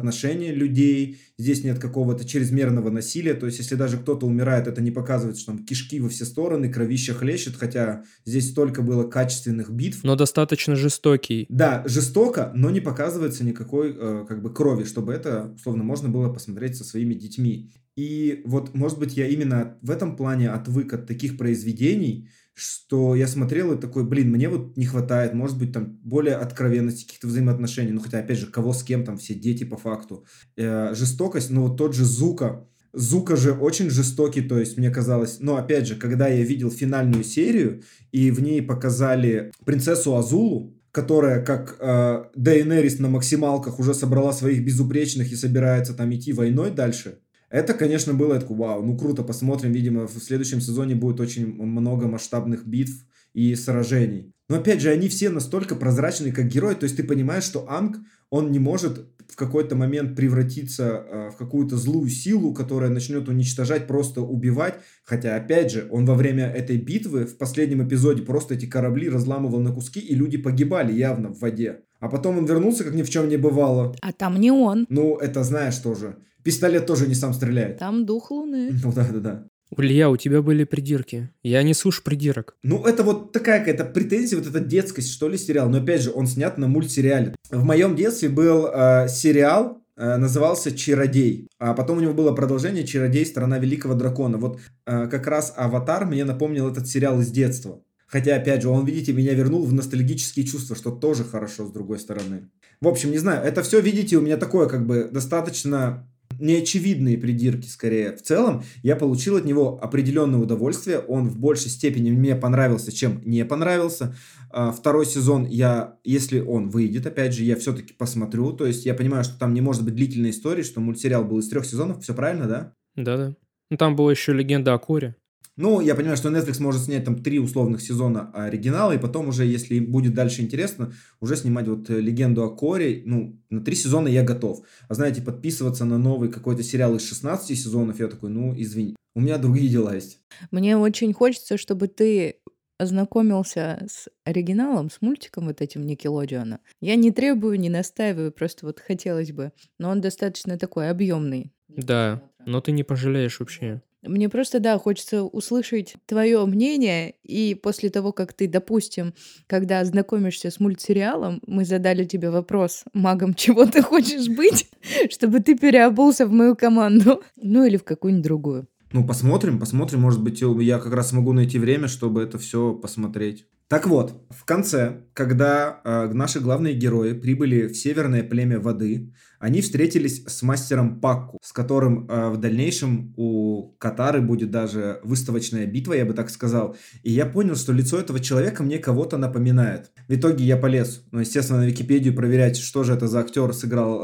людей, здесь нет какого-то чрезмерного насилия, то есть если даже кто-то умирает, это не показывает, что там кишки во все стороны, кровища хлещет, хотя здесь столько было качественных битв. Но достаточно жестокий. Да, жестоко, но не показывается никакой э, как бы крови, чтобы это, условно, можно было посмотреть со своими детьми. И вот, может быть, я именно в этом плане отвык от таких произведений, что я смотрел и такой, блин, мне вот не хватает, может быть, там более откровенности, каких-то взаимоотношений, ну, хотя, опять же, кого с кем, там, все дети по факту. Э, жестокость, ну, вот тот же Зука, Зука же очень жестокий, то есть мне казалось, но опять же, когда я видел финальную серию, и в ней показали принцессу Азулу, которая, как э, Дейенерис на максималках, уже собрала своих безупречных и собирается там идти войной дальше, это, конечно, было такое, вау, ну круто, посмотрим, видимо, в следующем сезоне будет очень много масштабных битв и сражений. Но опять же, они все настолько прозрачные, как герой, то есть ты понимаешь, что Анг, он не может в какой-то момент превратиться э, в какую-то злую силу, которая начнет уничтожать, просто убивать. Хотя, опять же, он во время этой битвы в последнем эпизоде просто эти корабли разламывал на куски, и люди погибали явно в воде. А потом он вернулся, как ни в чем не бывало. А там не он. Ну, это знаешь тоже. Пистолет тоже не сам стреляет. Там дух луны. Ну да, да, да. Илья, у тебя были придирки. Я не слышу придирок. Ну, это вот такая какая-то претензия, вот эта детскость, что ли, сериал. Но опять же, он снят на мультсериале. В моем детстве был э, сериал, э, назывался «Чародей». А потом у него было продолжение «Чародей. Страна Великого Дракона». Вот э, как раз «Аватар» мне напомнил этот сериал из детства. Хотя, опять же, он, видите, меня вернул в ностальгические чувства, что тоже хорошо с другой стороны. В общем, не знаю, это все, видите, у меня такое как бы достаточно неочевидные придирки скорее. В целом, я получил от него определенное удовольствие. Он в большей степени мне понравился, чем не понравился. А, Второй сезон я, если он выйдет, опять же, я все-таки посмотрю. То есть я понимаю, что там не может быть длительной истории, что мультсериал был из трех сезонов. Все правильно, да? Да-да. Ну, там была еще легенда о Коре. Ну, я понимаю, что Netflix может снять там три условных сезона оригинала, и потом уже, если будет дальше интересно, уже снимать вот э, легенду о Коре. Ну, на три сезона я готов. А знаете, подписываться на новый какой-то сериал из 16 сезонов, я такой, ну, извини, у меня другие дела есть. Мне очень хочется, чтобы ты ознакомился с оригиналом, с мультиком вот этим Никелодиона. Я не требую, не настаиваю, просто вот хотелось бы. Но он достаточно такой объемный. Да, но ты не пожалеешь вообще. Мне просто, да, хочется услышать твое мнение, и после того, как ты, допустим, когда знакомишься с мультсериалом, мы задали тебе вопрос, магом чего ты хочешь быть, чтобы ты переобулся в мою команду, ну или в какую-нибудь другую. Ну, посмотрим, посмотрим. Может быть, я как раз смогу найти время, чтобы это все посмотреть. Так вот, в конце, когда э, наши главные герои прибыли в северное племя воды, они встретились с мастером Пакку, с которым э, в дальнейшем у Катары будет даже выставочная битва, я бы так сказал. И я понял, что лицо этого человека мне кого-то напоминает. В итоге я полез, ну, естественно, на Википедию проверять, что же это за актер сыграл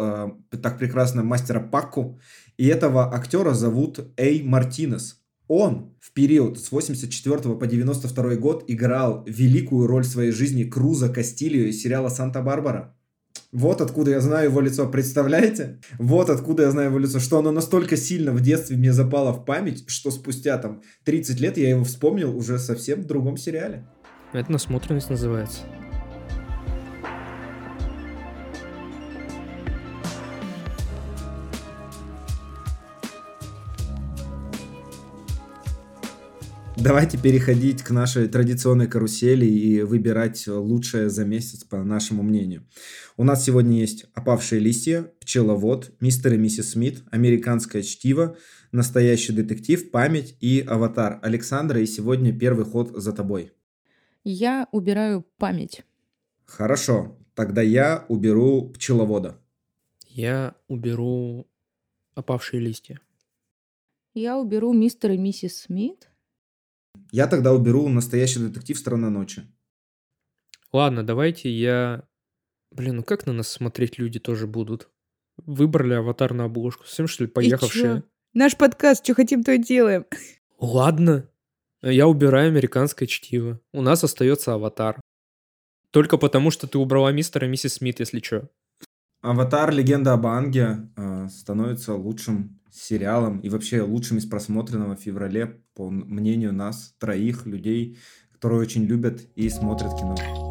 э, так прекрасно мастера Пакку. И этого актера зовут Эй Мартинес. Он в период с 84 по 92 год играл великую роль в своей жизни Круза Кастилью из сериала «Санта-Барбара». Вот откуда я знаю его лицо, представляете? Вот откуда я знаю его лицо, что оно настолько сильно в детстве мне запало в память, что спустя там 30 лет я его вспомнил уже совсем в другом сериале. Это насмотренность называется. Давайте переходить к нашей традиционной карусели и выбирать лучшее за месяц, по нашему мнению. У нас сегодня есть «Опавшие листья», «Пчеловод», «Мистер и миссис Смит», «Американское чтиво», «Настоящий детектив», «Память» и «Аватар». Александра, и сегодня первый ход за тобой. Я убираю память. Хорошо, тогда я уберу «Пчеловода». Я уберу опавшие листья. Я уберу мистер и миссис Смит. Я тогда уберу «Настоящий детектив. Страна ночи». Ладно, давайте я... Блин, ну как на нас смотреть люди тоже будут? Выбрали аватар на обложку. Совсем, что ли, И поехавшие? чё? Наш подкаст, что хотим, то и делаем. Ладно. Я убираю американское чтиво. У нас остается аватар. Только потому, что ты убрала мистера и миссис Смит, если что. «Аватар. Легенда об Аанге» э, становится лучшим сериалом и вообще лучшим из просмотренного в феврале, по мнению нас, троих людей, которые очень любят и смотрят кино.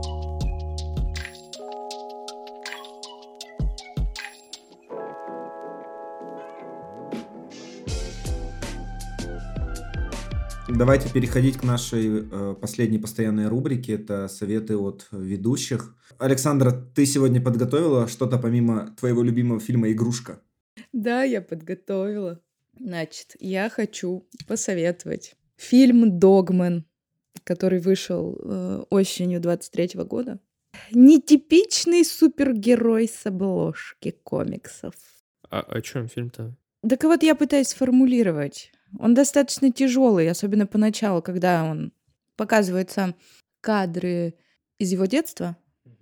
Давайте переходить к нашей э, последней постоянной рубрике. Это советы от ведущих. Александра, ты сегодня подготовила что-то помимо твоего любимого фильма «Игрушка»? Да, я подготовила. Значит, я хочу посоветовать фильм «Догман», который вышел э, осенью 23 года. Нетипичный супергерой с обложки комиксов. А о чем фильм-то? Так вот я пытаюсь сформулировать. Он достаточно тяжелый, особенно поначалу, когда он показываются кадры из его детства,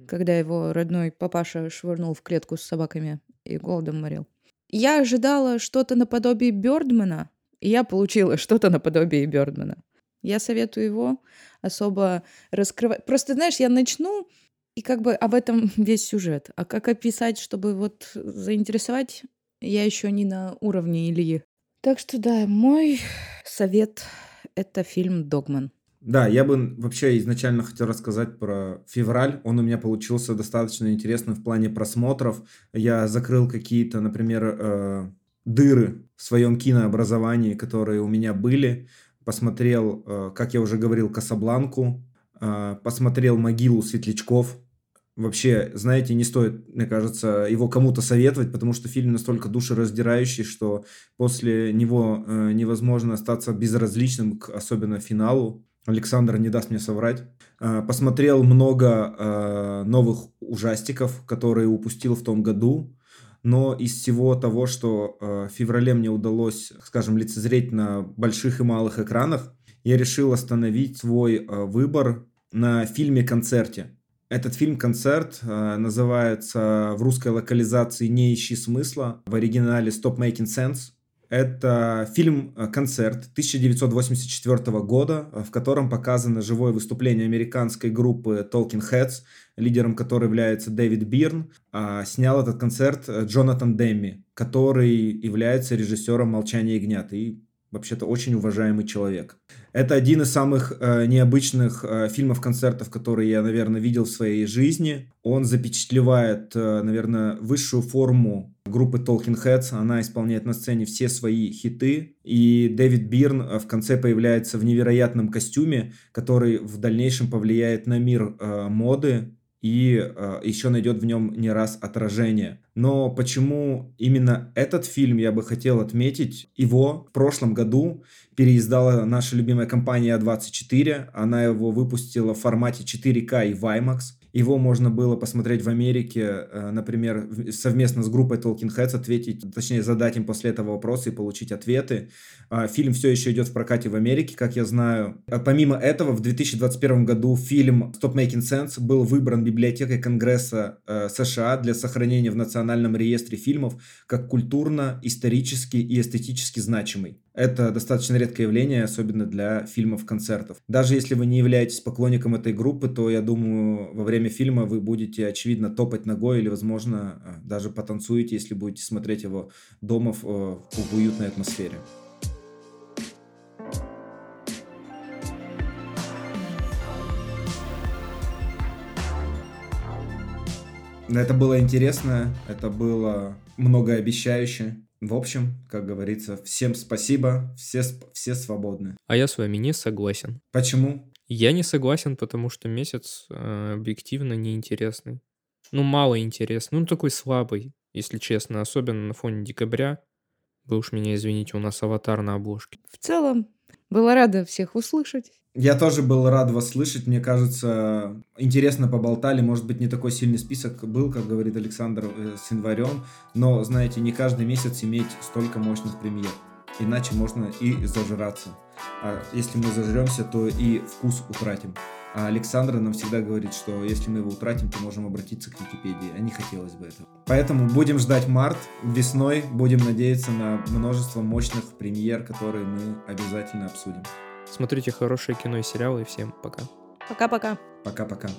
когда его родной папаша швырнул в клетку с собаками и голодом морил. Я ожидала что-то наподобие Бёрдмана, и я получила что-то наподобие Бёрдмана. Я советую его особо раскрывать. Просто, знаешь, я начну, и как бы об этом весь сюжет. А как описать, чтобы вот заинтересовать, я еще не на уровне Ильи. Так что да, мой совет — это фильм «Догман». Да, я бы вообще изначально хотел рассказать про февраль. Он у меня получился достаточно интересным в плане просмотров. Я закрыл какие-то, например, э, дыры в своем кинообразовании, которые у меня были. Посмотрел, э, как я уже говорил, «Касабланку», э, посмотрел «Могилу светлячков», Вообще, знаете, не стоит, мне кажется, его кому-то советовать, потому что фильм настолько душераздирающий, что после него э, невозможно остаться безразличным, к, особенно финалу. Александр не даст мне соврать. Э, посмотрел много э, новых ужастиков, которые упустил в том году. Но из всего того, что э, в феврале мне удалось, скажем, лицезреть на больших и малых экранах, я решил остановить свой э, выбор на фильме-концерте. Этот фильм-концерт э, называется в русской локализации «Не ищи смысла», в оригинале «Stop Making Sense». Это фильм-концерт 1984 года, в котором показано живое выступление американской группы Talking Heads, лидером которой является Дэвид Бирн. А снял этот концерт Джонатан Демми, который является режиссером «Молчания ягнят» и вообще-то очень уважаемый человек. Это один из самых э, необычных э, фильмов-концертов, которые я, наверное, видел в своей жизни. Он запечатлевает, э, наверное, высшую форму группы Talking Heads. Она исполняет на сцене все свои хиты. И Дэвид Бирн э, в конце появляется в невероятном костюме, который в дальнейшем повлияет на мир э, моды и э, еще найдет в нем не раз отражение. Но почему именно этот фильм я бы хотел отметить? Его в прошлом году переиздала наша любимая компания А24. Она его выпустила в формате 4К и IMAX. Его можно было посмотреть в Америке, э, например, совместно с группой Talking Heads, ответить, точнее, задать им после этого вопросы и получить ответы. А, фильм все еще идет в прокате в Америке, как я знаю. А помимо этого, в 2021 году фильм Stop Making Sense был выбран библиотекой Конгресса э, США для сохранения в Национальном реестре фильмов как культурно, исторически и эстетически значимый. Это достаточно редкое явление, особенно для фильмов-концертов. Даже если вы не являетесь поклонником этой группы, то, я думаю, во время фильма вы будете, очевидно, топать ногой или, возможно, даже потанцуете, если будете смотреть его дома в, в уютной атмосфере. Это было интересно, это было многообещающе. В общем, как говорится, всем спасибо, все, все свободны. А я с вами не согласен. Почему? Я не согласен, потому что месяц э, объективно неинтересный. Ну, мало интересный. Ну, такой слабый, если честно. Особенно на фоне декабря. Вы уж меня извините, у нас аватар на обложке. В целом, была рада всех услышать. Я тоже был рад вас слышать. Мне кажется, интересно поболтали. Может быть, не такой сильный список был, как говорит Александр, э, с январем. Но, знаете, не каждый месяц иметь столько мощных премьер. Иначе можно и зажраться. А если мы зажремся, то и вкус утратим. А Александра нам всегда говорит, что если мы его утратим, то можем обратиться к Википедии, а не хотелось бы этого. Поэтому будем ждать март, весной будем надеяться на множество мощных премьер, которые мы обязательно обсудим. Смотрите хорошее кино и сериалы, и всем пока. Пока-пока. Пока-пока.